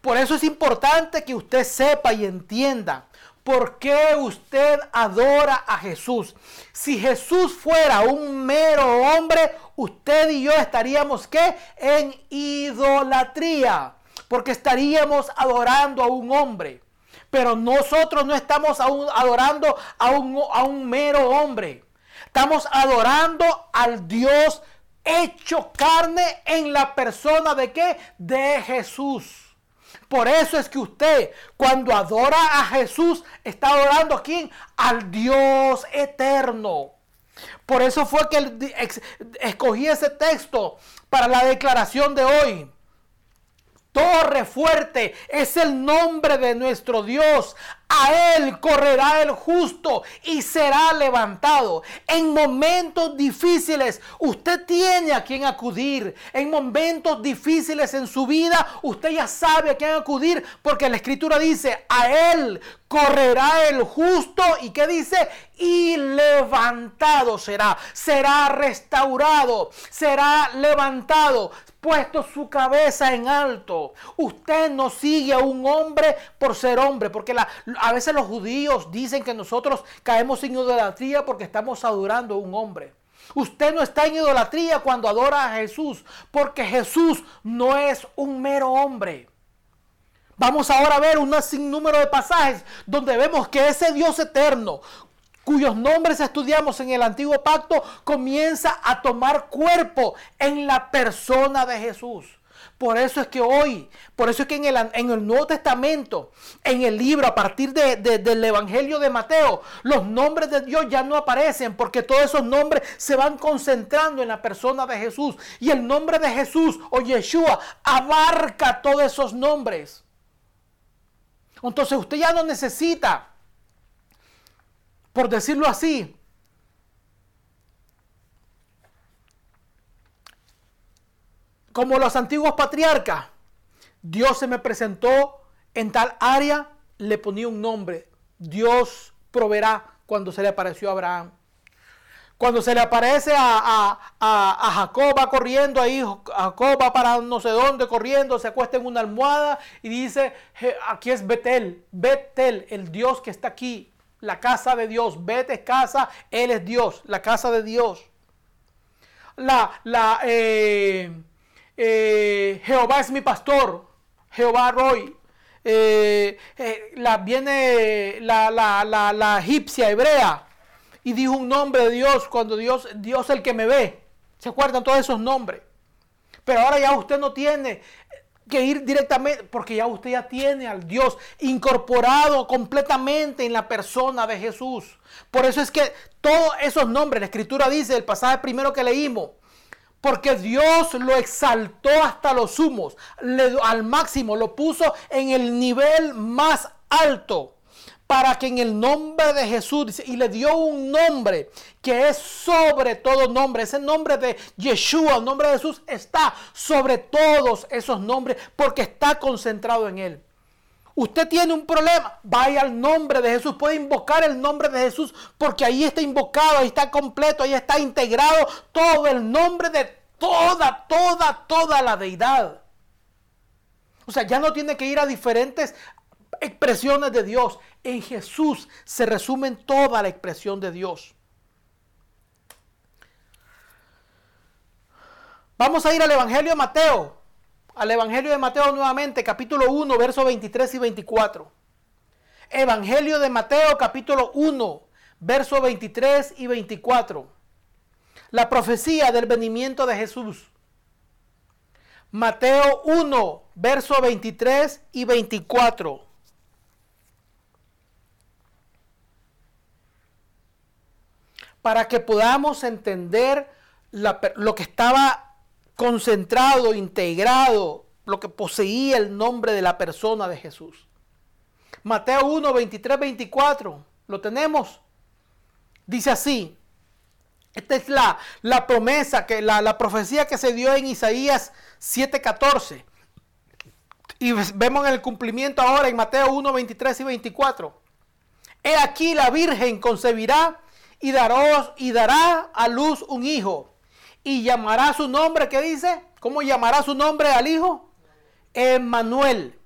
Speaker 2: Por eso es importante que usted sepa y entienda por qué usted adora a Jesús. Si Jesús fuera un mero hombre, usted y yo estaríamos ¿qué? En idolatría, porque estaríamos adorando a un hombre. Pero nosotros no estamos adorando a un, a un mero hombre. Estamos adorando al Dios hecho carne en la persona de qué? De Jesús. Por eso es que usted cuando adora a Jesús está adorando a quién? Al Dios eterno. Por eso fue que escogí ese texto para la declaración de hoy. Torre fuerte es el nombre de nuestro Dios. A él correrá el justo y será levantado. En momentos difíciles usted tiene a quien acudir. En momentos difíciles en su vida usted ya sabe a quién acudir porque la escritura dice, a él correrá el justo y que dice, y levantado será, será restaurado, será levantado, puesto su cabeza en alto. Usted no sigue a un hombre por ser hombre, porque a veces los judíos dicen que nosotros caemos en idolatría porque estamos adorando a un hombre. Usted no está en idolatría cuando adora a Jesús, porque Jesús no es un mero hombre. Vamos ahora a ver un sinnúmero de pasajes donde vemos que ese Dios eterno, cuyos nombres estudiamos en el antiguo pacto, comienza a tomar cuerpo en la persona de Jesús. Por eso es que hoy, por eso es que en el, en el Nuevo Testamento, en el libro, a partir del Evangelio de Mateo, los nombres de Dios ya no aparecen porque todos esos nombres se van concentrando en la persona de Jesús. Y el nombre de Jesús o Yeshua abarca todos esos nombres. Entonces usted ya no necesita, por decirlo así, como los antiguos patriarcas, Dios se me presentó en tal área, le ponía un nombre. Dios proveerá cuando se le apareció a Abraham. Cuando se le aparece a, Jacob, va corriendo ahí, Jacob va para no sé dónde corriendo, se acuesta en una almohada y dice, aquí es Betel, Betel, el Dios que está aquí, la casa de Dios, Betel es casa, Él es Dios, la casa de Dios. La, la, eh, eh, Jehová es mi pastor, Jehová Roy. Eh, la, viene la, la, egipcia hebrea y dijo un nombre de Dios cuando Dios, Dios el que me ve. ¿Se acuerdan todos esos nombres? Pero ahora ya usted no tiene que ir directamente, porque ya usted ya tiene al Dios incorporado completamente en la persona de Jesús. Por eso es que todos esos nombres, la escritura dice, el pasaje primero que leímos, porque Dios lo exaltó hasta los sumos, al máximo, lo puso en el nivel más alto. Para que en el nombre de Jesús, y le dio un nombre que es sobre todo nombre, ese nombre de Yeshua, el nombre de Jesús, está sobre todos esos nombres porque está concentrado en él. Usted tiene un problema, vaya al nombre de Jesús, puede invocar el nombre de Jesús porque ahí está invocado, ahí está completo, ahí está integrado todo el nombre de toda, toda, toda la deidad. O sea, ya no tiene que ir a diferentes expresiones de Dios. En Jesús se resumen toda la expresión de Dios. Vamos a ir al Evangelio de Mateo al Evangelio de Mateo nuevamente, capítulo 1, versos 23 y 24. Evangelio de Mateo, capítulo 1, versos 23 y 24. La profecía del venimiento de Jesús. Mateo 1, versos 23 y 24. Para que podamos entender lo que estaba concentrado, integrado, lo que poseía el nombre de la persona de Jesús. Mateo 1, 23, 24, lo tenemos. Dice así, esta es la, la promesa, que, la, la, profecía que se dio en Isaías 7, 14. Y vemos el cumplimiento ahora en Mateo 1, 23 y 24. He aquí la Virgen concebirá y dará, a luz un hijo y llamará su nombre, ¿qué dice? ¿Cómo llamará su nombre al hijo? Emmanuel,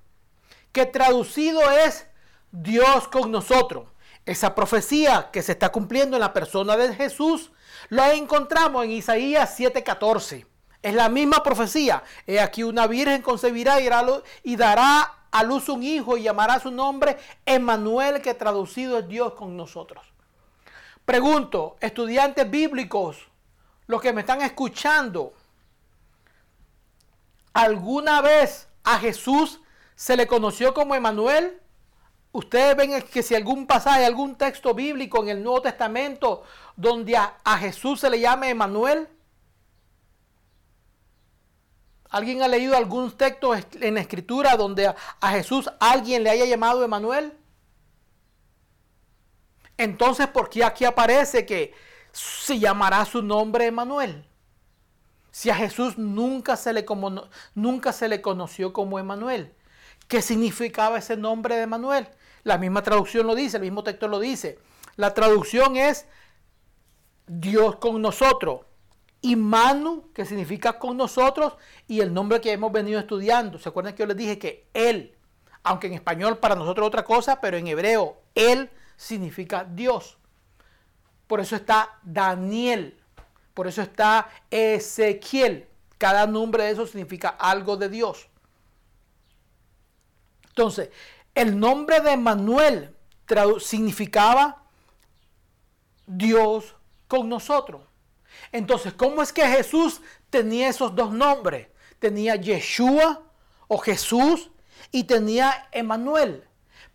Speaker 2: que traducido es Dios con nosotros. Esa profecía que se está cumpliendo en la persona de Jesús, la encontramos en Isaías 7:14. Es la misma profecía. He aquí una virgen concebirá y dará a luz un hijo y llamará su nombre Emmanuel, que traducido es Dios con nosotros. Pregunto, estudiantes bíblicos, los que me están escuchando, ¿alguna vez a Jesús se le conoció como Emanuel? Ustedes ven que si algún pasaje, algún texto bíblico en el Nuevo Testamento donde a, Jesús se le llame Emanuel. ¿Alguien ha leído algún texto en la escritura donde a, a Jesús alguien le haya llamado Emanuel? Entonces, ¿por qué aquí aparece que se llamará su nombre Emanuel? Si a Jesús nunca se le, como, nunca se le conoció como Emanuel. ¿Qué significaba ese nombre de Emanuel? La misma traducción lo dice, el mismo texto lo dice. La traducción es Dios con nosotros. Y Manu, que significa con nosotros, y el nombre que hemos venido estudiando. ¿Se acuerdan que yo les dije que Él, aunque en español para nosotros otra cosa, pero en hebreo Él significa Dios. Por eso está Daniel, por eso está Ezequiel. Cada nombre de eso significa algo de Dios. Entonces, el nombre de Manuel significaba Dios con nosotros. Entonces, ¿cómo es que Jesús tenía esos dos nombres? Tenía Yeshua o Jesús y tenía Emanuel.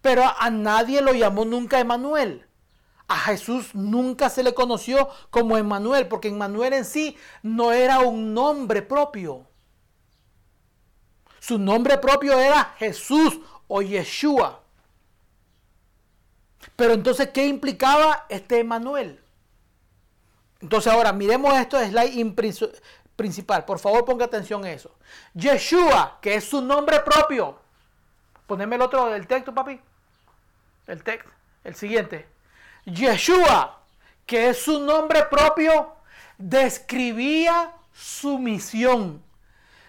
Speaker 2: Pero a nadie lo llamó nunca Emanuel. A Jesús nunca se le conoció como Emanuel, porque Emanuel en sí no era un nombre propio. Su nombre propio era Jesús o Yeshua. Pero entonces, ¿qué implicaba este Emanuel? Entonces ahora miremos esto de slide principal. Por favor, ponga atención a eso. Yeshua, que es su nombre propio. Poneme el otro del texto, papi. El texto, el siguiente. Yeshua, que es su nombre propio, describía su misión.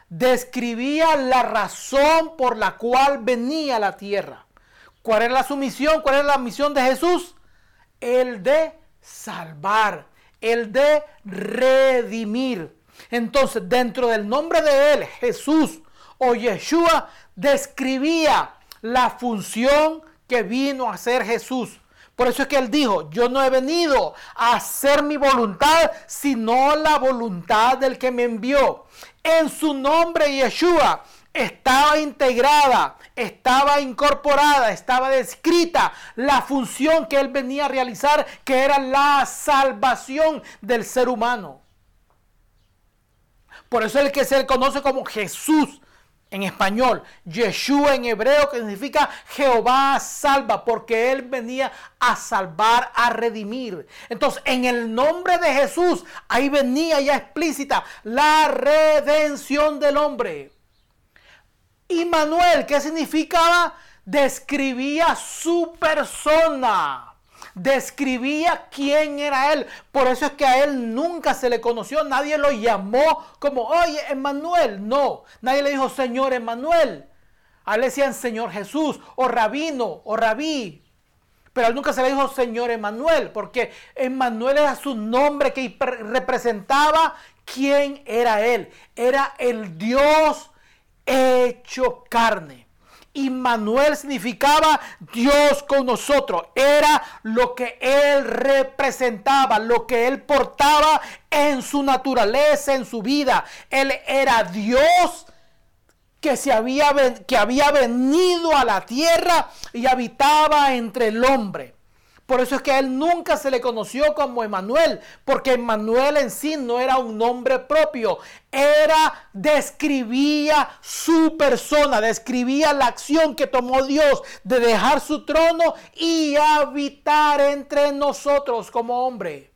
Speaker 2: Describía la razón por la cual venía a la tierra. ¿Cuál era su misión? ¿Cuál era la misión de Jesús? El de salvar, el de redimir. Entonces, dentro del nombre de él, Jesús o Yeshua, describía la función que vino a hacer Jesús. Por eso es que él dijo, yo no he venido a hacer mi voluntad, sino la voluntad del que me envió. En su nombre, Yeshua, estaba integrada, estaba incorporada, estaba descrita la función que él venía a realizar, que era la salvación del ser humano. Por eso es el que se conoce como Jesús en español, Yeshua en hebreo, que significa Jehová salva, porque Él venía a salvar, a redimir. Entonces, en el nombre de Jesús, ahí venía ya explícita la redención del hombre. Y Manuel, ¿qué significaba? Describía su persona describía quién era él. Por eso es que a él nunca se le conoció, nadie lo llamó como, oye, Emmanuel. No, nadie le dijo, Señor Emmanuel. A él le decían Señor Jesús, o Rabino, o Rabí. Pero a él nunca se le dijo Señor Emmanuel, porque Emmanuel era su nombre que representaba quién era él. Era el Dios hecho carne. Immanuel significaba Dios con nosotros. Era lo que Él representaba, lo que Él portaba en su naturaleza, en su vida. Él era Dios que, se había, que había venido a la tierra y habitaba entre el hombre. Por eso es que a él nunca se le conoció como Emanuel, porque Emanuel en sí no era un nombre propio, era, describía su persona, describía la acción que tomó Dios de dejar su trono y habitar entre nosotros como hombre.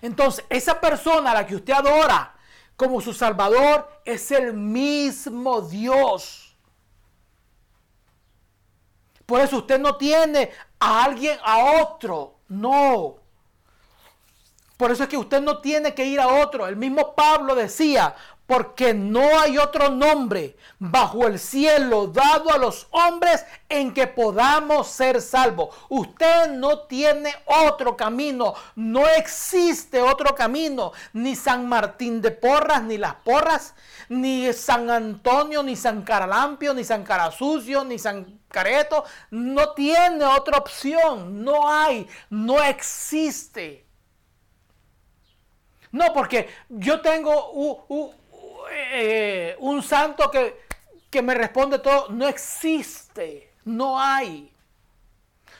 Speaker 2: Entonces, esa persona a la que usted adora como su Salvador es el mismo Dios. Por eso usted no tiene a alguien, a otro. No. Por eso es que usted no tiene que ir a otro. El mismo Pablo decía, porque no hay otro nombre bajo el cielo dado a los hombres en que podamos ser salvos. Usted no tiene otro camino, no existe otro camino, ni San Martín de Porras, ni las Porras, ni San Antonio, ni San Caralampio, ni San Carasucio, ni San Careto, no tiene otra opción, no hay, no existe. No, porque yo tengo un, eh, un santo que, que me responde todo. No existe, no hay.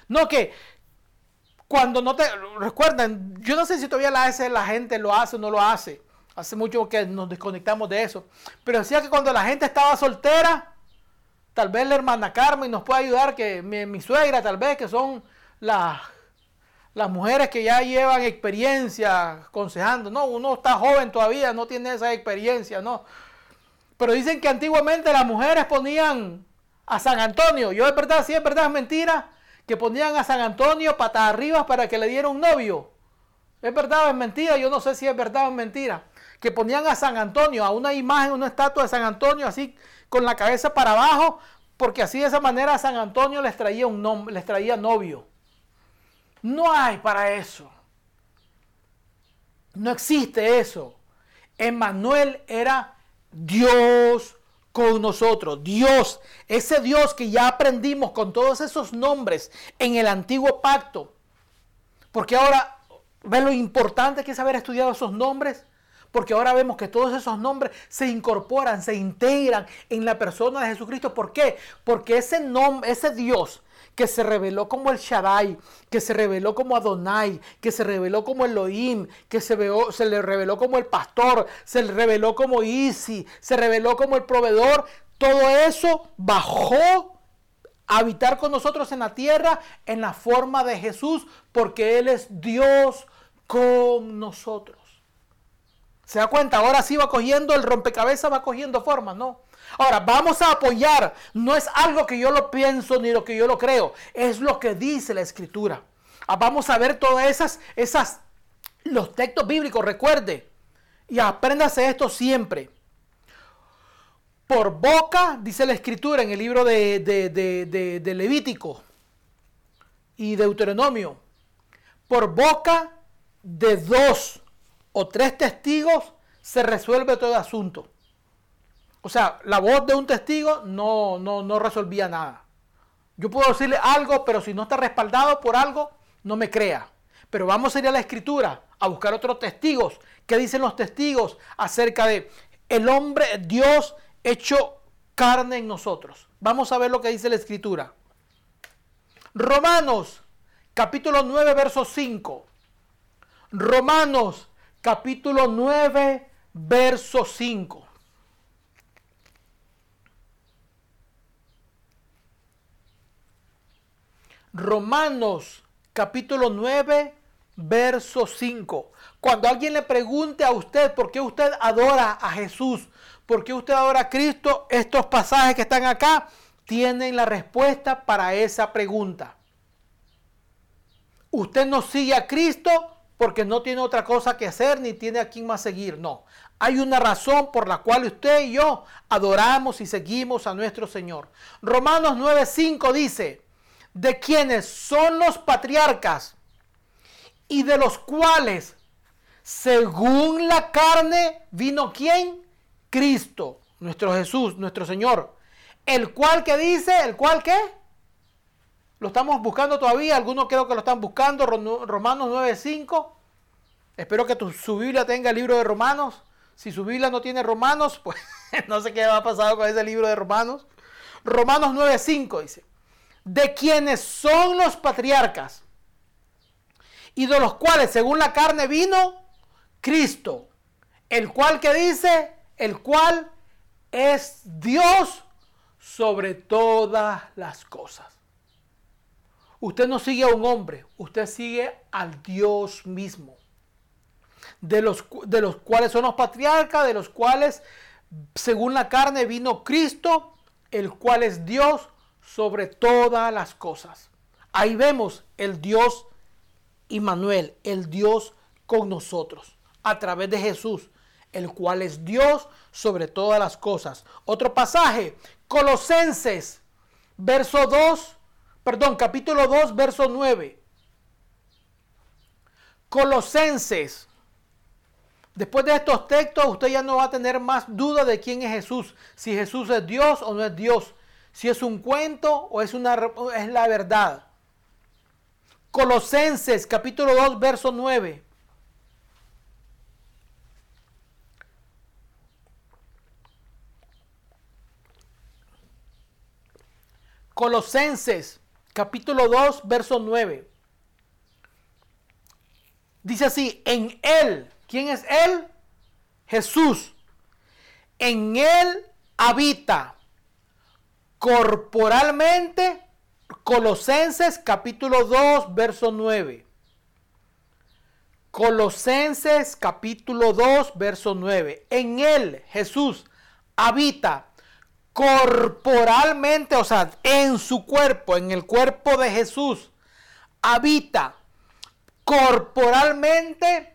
Speaker 2: No que cuando no te recuerdan, yo no sé si todavía la, la gente lo hace o no lo hace. Hace mucho que nos desconectamos de eso. Pero decía que cuando la gente estaba soltera, tal vez la hermana Carmen nos puede ayudar, que mi, suegra tal vez, que son las, las mujeres que ya llevan experiencia aconsejando. No, uno está joven todavía, no tiene esa experiencia, no. Pero dicen que antiguamente las mujeres ponían a San Antonio. Yo es verdad, sí es verdad, es mentira que ponían a San Antonio patas arriba para que le diera un novio. ¿Es verdad o es mentira? Yo no sé si es verdad o es mentira. Que ponían a San Antonio, a una imagen, una estatua de San Antonio, así con la cabeza para abajo, porque así de esa manera San Antonio les traía, un les traía novio. No hay para eso. No existe eso. Emmanuel era Dios con nosotros. Dios, ese Dios que ya aprendimos con todos esos nombres en el antiguo pacto. Porque ahora, ¿ves lo importante que es haber estudiado esos nombres? Porque ahora vemos que todos esos nombres se incorporan, se integran en la persona de Jesucristo. ¿Por qué? Porque ese nombre, ese Dios que se reveló como el Shaddai, que se reveló como Adonai, que se reveló como Elohim, que se, se le reveló como el pastor, se le reveló como Isi, se reveló como el proveedor. Todo eso bajó a habitar con nosotros en la tierra en la forma de Jesús, porque Él es Dios con nosotros. ¿Se da cuenta? Ahora sí va cogiendo, el rompecabezas va cogiendo forma, ¿no? Ahora, vamos a apoyar. No es algo que yo lo pienso ni lo que yo lo creo. Es lo que dice la escritura. Ah, vamos a ver todas esas, esas, los textos bíblicos, recuerde. Y apréndase esto siempre. Por boca, dice la escritura en el libro de, de Levítico y Deuteronomio. Por boca de dos o tres testigos se resuelve todo asunto. O sea, la voz de un testigo no, no, resolvía nada. Yo puedo decirle algo, pero si no está respaldado por algo, no me crea. Pero vamos a ir a la escritura a buscar otros testigos. ¿Qué dicen los testigos acerca de el hombre, Dios hecho carne en nosotros? Vamos a ver lo que dice la escritura. Romanos, capítulo 9, verso 5. Romanos, capítulo 9, verso 5. Romanos capítulo 9, verso 5. Cuando alguien le pregunte a usted por qué usted adora a Jesús, por qué usted adora a Cristo, estos pasajes que están acá tienen la respuesta para esa pregunta. Usted no sigue a Cristo porque no tiene otra cosa que hacer ni tiene a quién más seguir. No, hay una razón por la cual usted y yo adoramos y seguimos a nuestro Señor. Romanos 9:5 dice, de quienes son los patriarcas y de los cuales, según la carne, vino quién? Cristo, nuestro Jesús, nuestro Señor. El cual que dice, el cual que lo estamos buscando todavía, algunos creo que lo están buscando, Romanos 9.5. Espero que tu, su Biblia tenga el libro de Romanos. Si su Biblia no tiene Romanos, pues no sé qué va a pasar con ese libro de Romanos. Romanos 9.5 dice de quienes son los patriarcas y de los cuales según la carne vino Cristo, el cual que dice, el cual es Dios sobre todas las cosas. Usted no sigue a un hombre, usted sigue al Dios mismo. De los, de los cuales son los patriarcas, de los cuales según la carne vino Cristo, el cual es Dios sobre todas las cosas. Ahí vemos el Dios Immanuel, el Dios con nosotros, a través de Jesús, el cual es Dios sobre todas las cosas. Otro pasaje, Colosenses, verso 2, perdón, capítulo 2, verso 9. Colosenses. Después de estos textos, usted ya no va a tener más duda de quién es Jesús, si Jesús es Dios o no es Dios, si es un cuento o es, una, es la verdad. Colosenses capítulo 2, verso 9. Colosenses capítulo 2, verso 9. Dice así, en Él, ¿quién es Él? Jesús. En Él habita corporalmente, Colosenses capítulo 2, verso 9. Colosenses capítulo 2, verso 9. En Él, Jesús, habita corporalmente, o sea, en su cuerpo, en el cuerpo de Jesús, habita corporalmente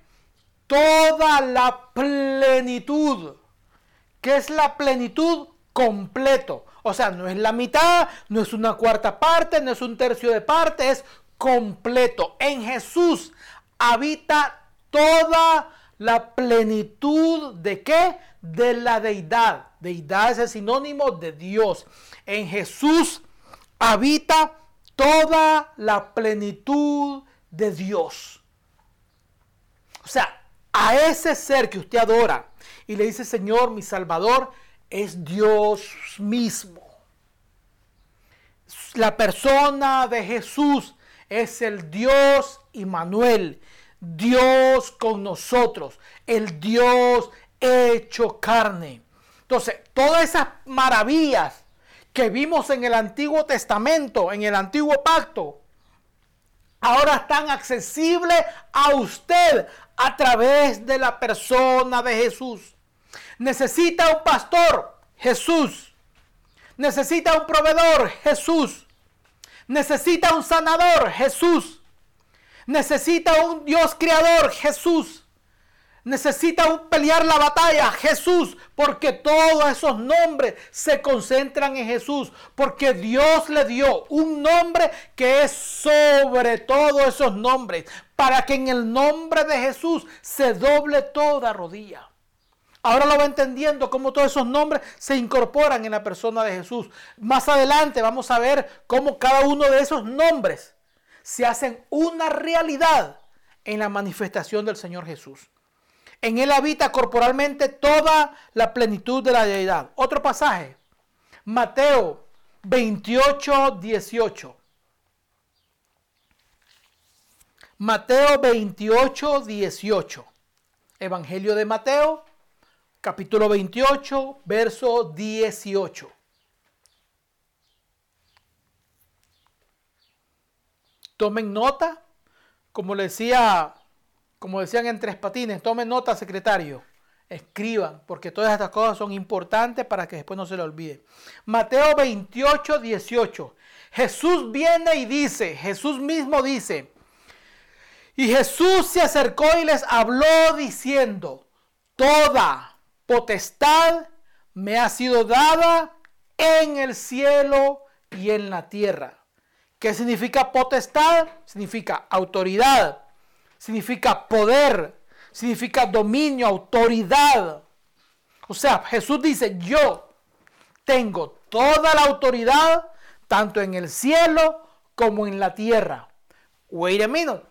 Speaker 2: toda la plenitud. ¿Qué es la plenitud? Completo. O sea, no es la mitad, no es una cuarta parte, no es un tercio de parte, es completo. En Jesús habita toda la plenitud de qué? De la deidad. Deidad es el sinónimo de Dios. En Jesús habita toda la plenitud de Dios. O sea, a ese ser que usted adora y le dice, Señor, mi Salvador, es Dios mismo. La persona de Jesús es el Dios Immanuel, Dios con nosotros, el Dios hecho carne. Entonces, todas esas maravillas que vimos en el Antiguo Testamento, en el Antiguo Pacto, ahora están accesibles a usted a través de la persona de Jesús. Necesita un pastor, Jesús. Necesita un proveedor, Jesús. Necesita un sanador, Jesús. Necesita un Dios creador, Jesús. Necesita pelear la batalla, Jesús, porque todos esos nombres se concentran en Jesús, porque Dios le dio un nombre que es sobre todos esos nombres, para que en el nombre de Jesús se doble toda rodilla. Ahora lo va entendiendo cómo todos esos nombres se incorporan en la persona de Jesús. Más adelante vamos a ver cómo cada uno de esos nombres se hacen una realidad en la manifestación del Señor Jesús. En él habita corporalmente toda la plenitud de la deidad. Otro pasaje, Mateo 28, 18. Mateo 28, 18. Evangelio de Mateo, capítulo 28, verso 18. Tomen nota, como le decía como decían en tres patines, tomen nota, secretario. Escriban, porque todas estas cosas son importantes para que después no se le olvide. Mateo 28, 18. Jesús viene y dice, Jesús mismo dice, y Jesús se acercó y les habló diciendo, toda potestad me ha sido dada en el cielo y en la tierra. ¿Qué significa potestad? Significa autoridad, significa poder, significa dominio, autoridad. O sea, Jesús dice, yo tengo toda la autoridad, tanto en el cielo como en la tierra. Wait a.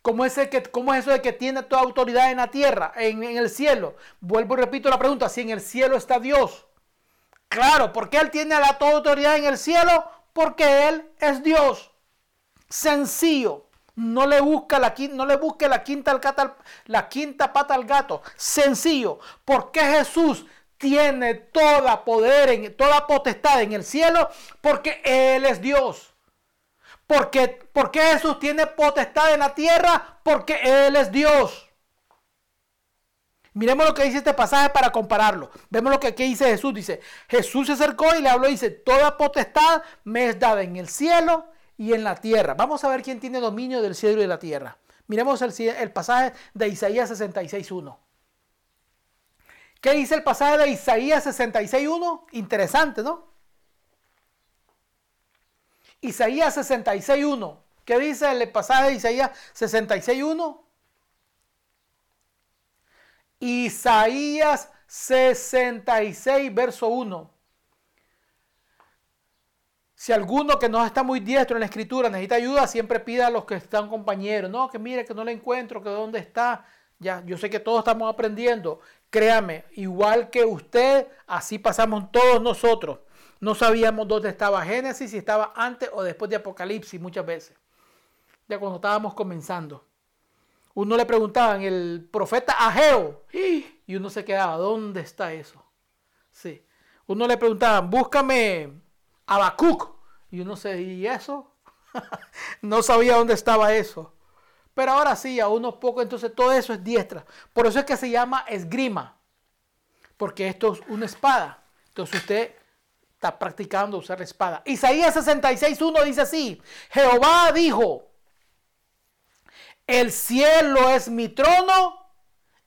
Speaker 2: ¿Cómo es, que, ¿Cómo es eso de que tiene toda autoridad en la tierra, en, el cielo? Vuelvo y repito la pregunta, si en el cielo está Dios. Claro, ¿por qué Él tiene la toda autoridad en el cielo? Porque Él es Dios. Sencillo. No le, busca la, busque la quinta, la quinta pata al gato. Sencillo. porque Jesús tiene toda poder, en, toda potestad en el cielo? Porque Él es Dios. Porque, ¿Por qué Jesús tiene potestad en la tierra? Porque Él es Dios. Miremos lo que dice este pasaje para compararlo. Vemos lo que aquí dice Jesús. Dice, Jesús se acercó y le habló y dice, toda potestad me es dada en el cielo y en la tierra. Vamos a ver quién tiene dominio del cielo y de la tierra. Miremos el, el pasaje de Isaías 66.1. ¿Qué dice el pasaje de Isaías 66.1? Interesante, ¿no? Isaías 66.1. ¿Qué dice el pasaje de Isaías 66.1? Isaías 66, verso 1. Si alguno que no está muy diestro en la escritura necesita ayuda, siempre pida a los que están compañeros. No, que mire, que no le encuentro, que dónde está. Ya, yo sé que todos estamos aprendiendo. Créame, igual que usted, así pasamos todos nosotros. No sabíamos dónde estaba Génesis, si estaba antes o después de Apocalipsis muchas veces. Ya cuando estábamos comenzando. Uno le preguntaban, el profeta Ageo, y uno se quedaba, ¿dónde está eso? Sí. Uno le preguntaban, búscame Habacuc, y uno se, ¿y eso? no sabía dónde estaba eso. Pero ahora sí, a unos pocos, entonces todo eso es diestra. Por eso es que se llama esgrima. Porque esto es una espada. Entonces usted está practicando usar espada. Isaías 66.1 dice así. Jehová dijo, el cielo es mi trono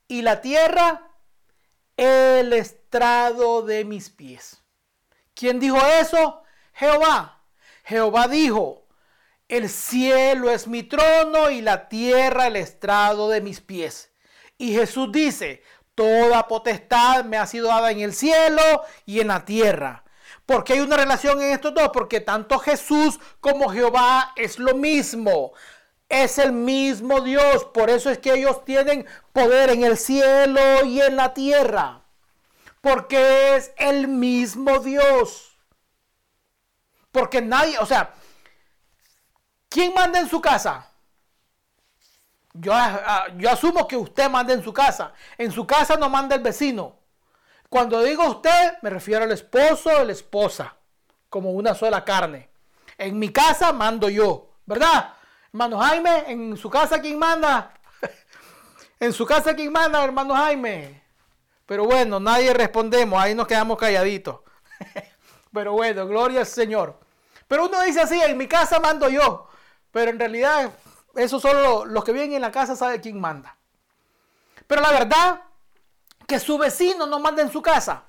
Speaker 2: y la tierra el estrado de mis pies. ¿Quién dijo eso? Jehová. Jehová dijo, el cielo es mi trono y la tierra el estrado de mis pies. Y Jesús dice, toda potestad me ha sido dada en el cielo y en la tierra. Porque hay una relación en estos dos, porque tanto Jesús como Jehová es lo mismo. Es el mismo Dios, por eso es que ellos tienen poder en el cielo y en la tierra. Porque es el mismo Dios. Porque nadie, o sea, ¿Quién manda en su casa? Yo, ah, ah, yo, asumo que usted manda en su casa. En su casa no manda el vecino. Cuando digo usted, me refiero al esposo o la esposa, como una sola carne. En mi casa mando yo, ¿verdad? Hermano Jaime, en su casa, ¿quién manda? en su casa, ¿quién manda, hermano Jaime? Pero bueno, nadie respondemos, ahí nos quedamos calladitos. Pero bueno, gloria al Señor. Pero uno dice así, en mi casa mando yo. Pero en realidad, eso solo los que viven en la casa saben quién manda. Pero la verdad, que su vecino no manda en su casa.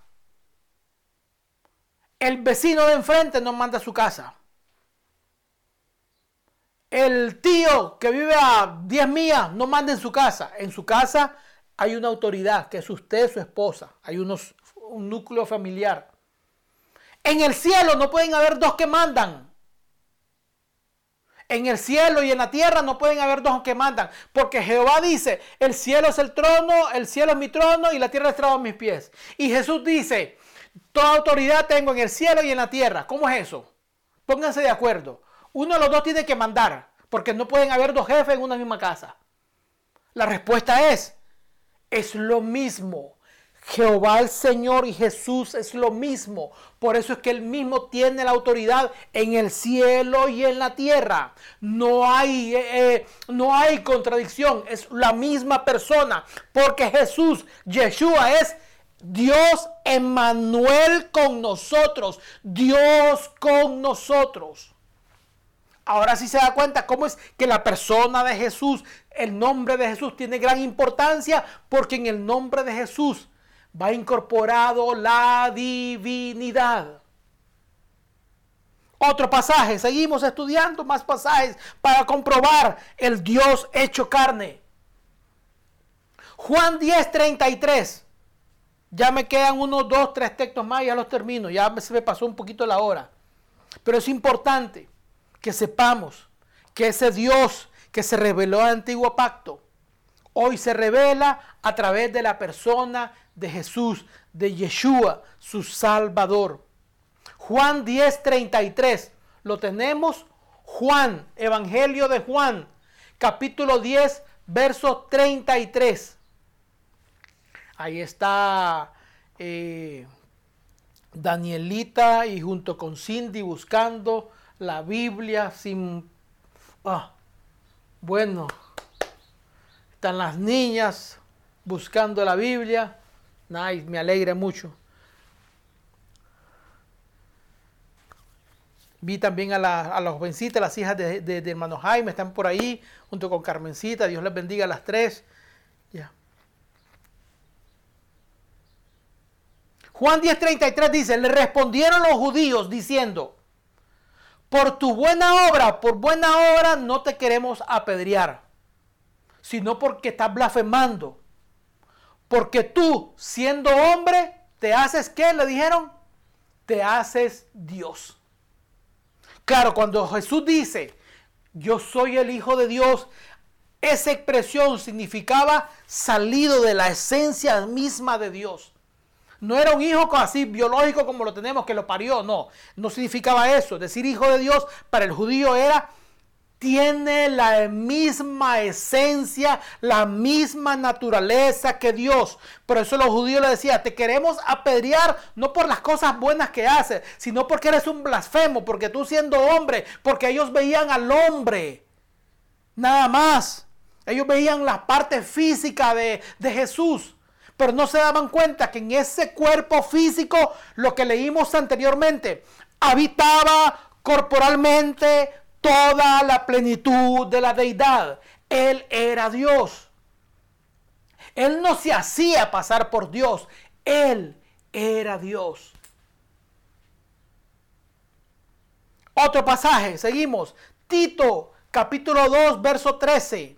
Speaker 2: El vecino de enfrente no manda a su casa. El tío que vive a 10 millas no manda en su casa. En su casa hay una autoridad, que es usted, su esposa. Hay unos, un núcleo familiar. En el cielo no pueden haber dos que mandan. En el cielo y en la tierra no pueden haber dos que mandan, porque Jehová dice, el cielo es el trono, el cielo es mi trono y la tierra es a mis pies. Y Jesús dice, toda autoridad tengo en el cielo y en la tierra. ¿Cómo es eso? Pónganse de acuerdo. Uno de los dos tiene que mandar, porque no pueden haber dos jefes en una misma casa. La respuesta es, es lo mismo. Jehová el Señor y Jesús es lo mismo. Por eso es que Él mismo tiene la autoridad en el cielo y en la tierra. No hay, eh, eh, no hay contradicción. Es la misma persona. Porque Jesús, Yeshua, es Dios Emmanuel con nosotros. Dios con nosotros. Ahora sí se da cuenta cómo es que la persona de Jesús, el nombre de Jesús tiene gran importancia porque en el nombre de Jesús va incorporado la divinidad. Otro pasaje, seguimos estudiando más pasajes para comprobar el Dios hecho carne. Juan 10, 33. Ya me quedan unos dos, tres textos más ya los termino. Ya se me pasó un poquito la hora. Pero es importante que sepamos que ese Dios que se reveló en el antiguo pacto, hoy se revela a través de la persona de Jesús, de Yeshua, su Salvador. Juan 10:33, lo tenemos. Juan, Evangelio de Juan, capítulo 10, verso 33. Ahí está eh, Danielita y junto con Cindy buscando la Biblia sin... Ah, bueno, están las niñas buscando la Biblia. Nice, me alegra mucho. Vi también a, la, a las jovencitas, las hijas de, hermano Jaime, están por ahí, junto con Carmencita. Dios les bendiga a las tres. Ya. Juan 10:33 dice, le respondieron los judíos diciendo, por tu buena obra, por buena obra no te queremos apedrear, sino porque estás blasfemando. Porque tú, siendo hombre, te haces qué? Le dijeron, te haces Dios. Claro, cuando Jesús dice, yo soy el Hijo de Dios, esa expresión significaba salido de la esencia misma de Dios. No era un hijo así biológico como lo tenemos, que lo parió, no. No significaba eso. Decir hijo de Dios para el judío era, tiene la misma esencia, la misma naturaleza que Dios. Por eso los judíos le decían, te queremos apedrear no por las cosas buenas que haces, sino porque eres un blasfemo, porque tú siendo hombre, porque ellos veían al hombre. Nada más. Ellos veían la parte física de, de Jesús pero no se daban cuenta que en ese cuerpo físico, lo que leímos anteriormente, habitaba corporalmente toda la plenitud de la deidad. Él era Dios. Él no se hacía pasar por Dios. Él era Dios. Otro pasaje, seguimos. Tito, capítulo 2, verso 13.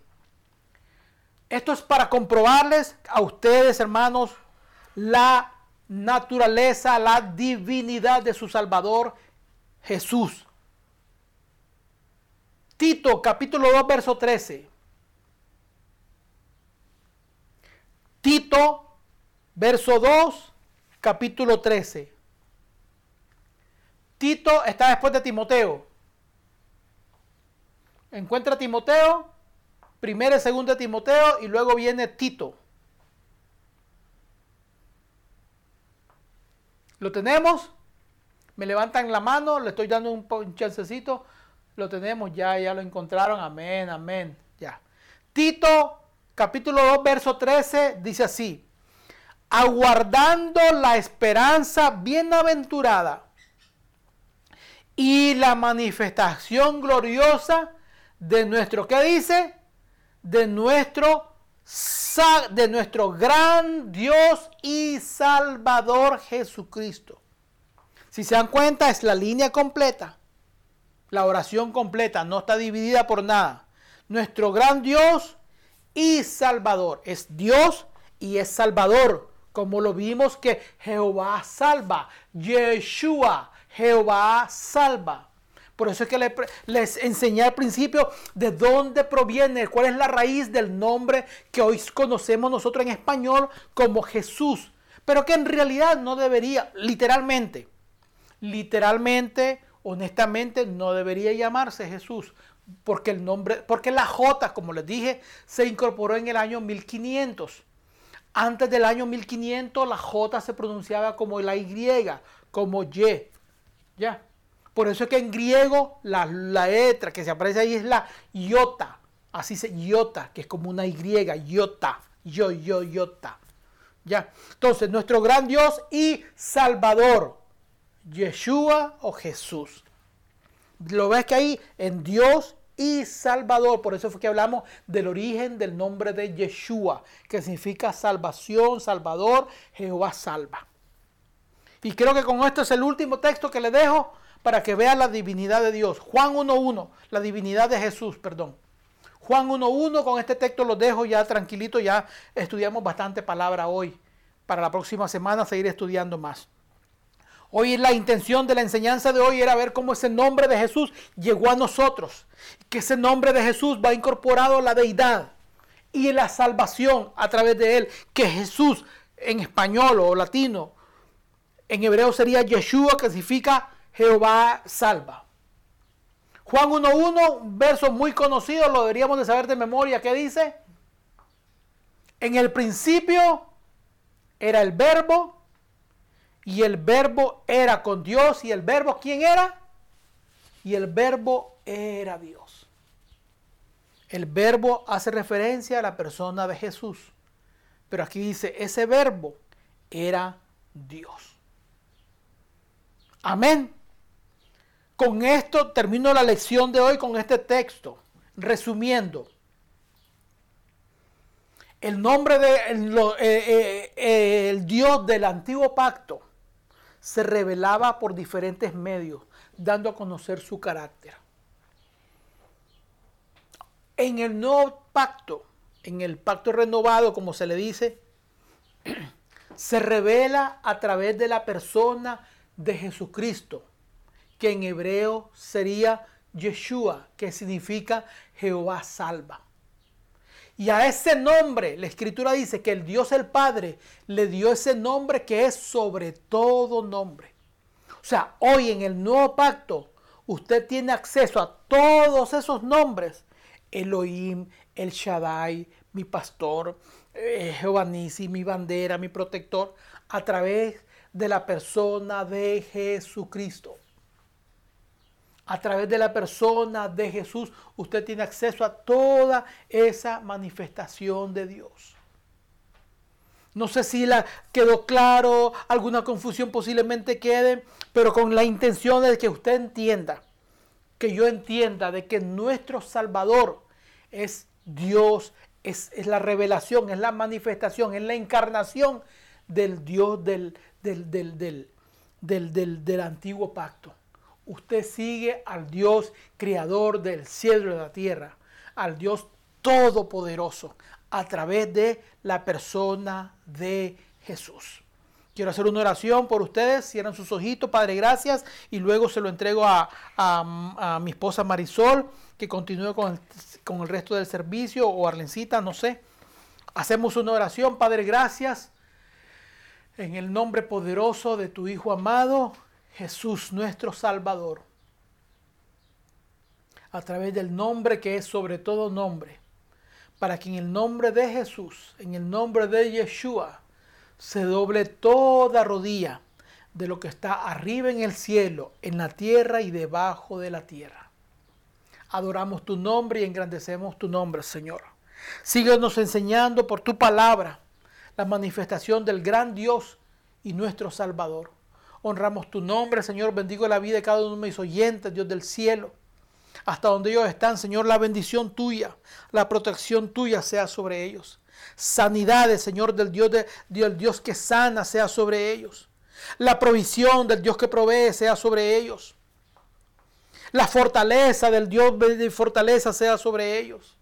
Speaker 2: Esto es para comprobarles a ustedes, hermanos, la naturaleza, la divinidad de su Salvador Jesús. Tito capítulo 2, verso 13. Tito, verso 2, capítulo 13. Tito está después de Timoteo. Encuentra a Timoteo Primero y segundo de Timoteo y luego viene Tito. ¿Lo tenemos? Me levantan la mano, le estoy dando un, chancecito. Lo tenemos, ya, ya lo encontraron. Amén, amén. Ya. Tito, capítulo 2, verso 13, dice así. Aguardando la esperanza bienaventurada y la manifestación gloriosa de nuestro, ¿qué dice? de nuestro, de nuestro gran Dios y Salvador Jesucristo. Si se dan cuenta, es la línea completa. La oración completa, no está dividida por nada. Nuestro gran Dios y Salvador. Es Dios y es Salvador. Como lo vimos que Jehová salva. Yeshua, Jehová salva. Por eso es que les enseñé al principio de dónde proviene, cuál es la raíz del nombre que hoy conocemos nosotros en español como Jesús. Pero que en realidad no debería, literalmente, literalmente, honestamente, no debería llamarse Jesús. Porque el nombre, porque la J, como les dije, se incorporó en el año 1500. Antes del año 1500 la J se pronunciaba como la Y, como Y. ¿Ya? Por eso es que en griego la, letra que se aparece ahí es la iota. Así se iota, que es como una Y, iota, yo, yo, iota. Ya. Entonces, nuestro gran Dios y Salvador, Yeshua o Jesús. Lo ves que ahí en Dios y Salvador. Por eso fue que hablamos del origen del nombre de Yeshua, que significa salvación, Salvador, Jehová salva. Y creo que con esto es el último texto que le dejo para que vea la divinidad de Dios. Juan 1.1, la divinidad de Jesús, perdón. Juan 1.1, con este texto lo dejo ya tranquilito, ya estudiamos bastante palabra hoy. Para la próxima semana seguir estudiando más. Hoy la intención de la enseñanza de hoy era ver cómo ese nombre de Jesús llegó a nosotros. Que ese nombre de Jesús va incorporado a la deidad y la salvación a través de él. Que Jesús en español o latino, en hebreo sería Yeshua, que significa Jehová salva. Juan 1.1, verso muy conocido, lo deberíamos de saber de memoria. ¿Qué dice? En el principio era el verbo y el verbo era con Dios y el verbo ¿quién era? Y el verbo era Dios. El verbo hace referencia a la persona de Jesús. Pero aquí dice, ese verbo era Dios. Amén. Con esto termino la lección de hoy con este texto, resumiendo. El nombre de eh, eh, eh, el Dios del antiguo pacto se revelaba por diferentes medios, dando a conocer su carácter. En el nuevo pacto, en el pacto renovado, como se le dice, se revela a través de la persona de Jesucristo que en hebreo sería Yeshua, que significa Jehová salva. Y a ese nombre, la escritura dice que el Dios el Padre le dio ese nombre que es sobre todo nombre. O sea, hoy en el nuevo pacto, usted tiene acceso a todos esos nombres. Elohim, El Shaddai, mi pastor, eh, Jehová Nisi, mi bandera, mi protector, a través de la persona de Jesucristo. A través de la persona de Jesús, usted tiene acceso a toda esa manifestación de Dios. No sé si la quedó claro, alguna confusión posiblemente quede, pero con la intención de que usted entienda, que yo entienda de que nuestro Salvador es Dios, es, la revelación, es la manifestación, es la encarnación del Dios del, del, del, del, del antiguo pacto. Usted sigue al Dios creador del cielo y de la tierra, al Dios todopoderoso, a través de la persona de Jesús. Quiero hacer una oración por ustedes. Cierran sus ojitos, Padre, gracias. Y luego se lo entrego a, a, mi esposa Marisol, que continúe con el, con el resto del servicio, o Arlencita, no sé. Hacemos una oración, Padre, gracias. En el nombre poderoso de tu Hijo amado, Jesús nuestro Salvador. A través del nombre que es sobre todo nombre para que en el nombre de Jesús, en el nombre de Yeshua, se doble toda rodilla de lo que está arriba en el cielo, en la tierra y debajo de la tierra. Adoramos tu nombre y engrandecemos tu nombre, Señor. Síguenos enseñando por tu palabra la manifestación del gran Dios y nuestro Salvador. Honramos tu nombre, Señor. Bendigo la vida de cada uno de mis oyentes, Dios del cielo hasta donde ellos están, Señor, la bendición tuya, la protección tuya sea sobre ellos. Sanidades, Señor, del Dios, de, del Dios que sana sea sobre ellos. La provisión del Dios que provee sea sobre ellos. La fortaleza del Dios de fortaleza sea sobre ellos.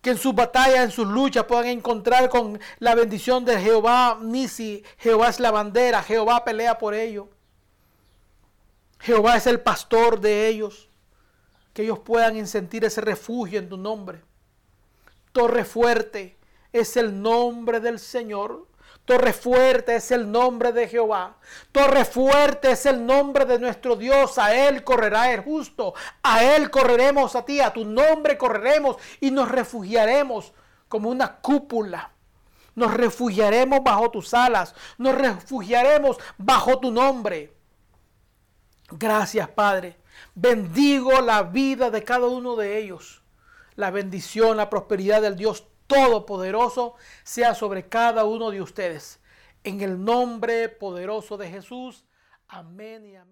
Speaker 2: Que en sus batallas, en sus luchas puedan encontrar con la bendición de Jehová Nisi. Jehová es la bandera, Jehová pelea por ellos. Jehová es el pastor de ellos que ellos puedan sentir ese refugio en tu nombre. Torre fuerte es el nombre del Señor. Torre fuerte es el nombre de Jehová. Torre fuerte es el nombre de nuestro Dios. A Él correrá el justo. A Él correremos a ti. A tu nombre correremos y nos refugiaremos como una cúpula. Nos refugiaremos bajo tus alas. Nos refugiaremos bajo tu nombre. Gracias, Padre. Bendigo la vida de cada uno de ellos. La bendición, la prosperidad del Dios Todopoderoso sea sobre cada uno de ustedes. En el nombre poderoso de Jesús. Amén y amén.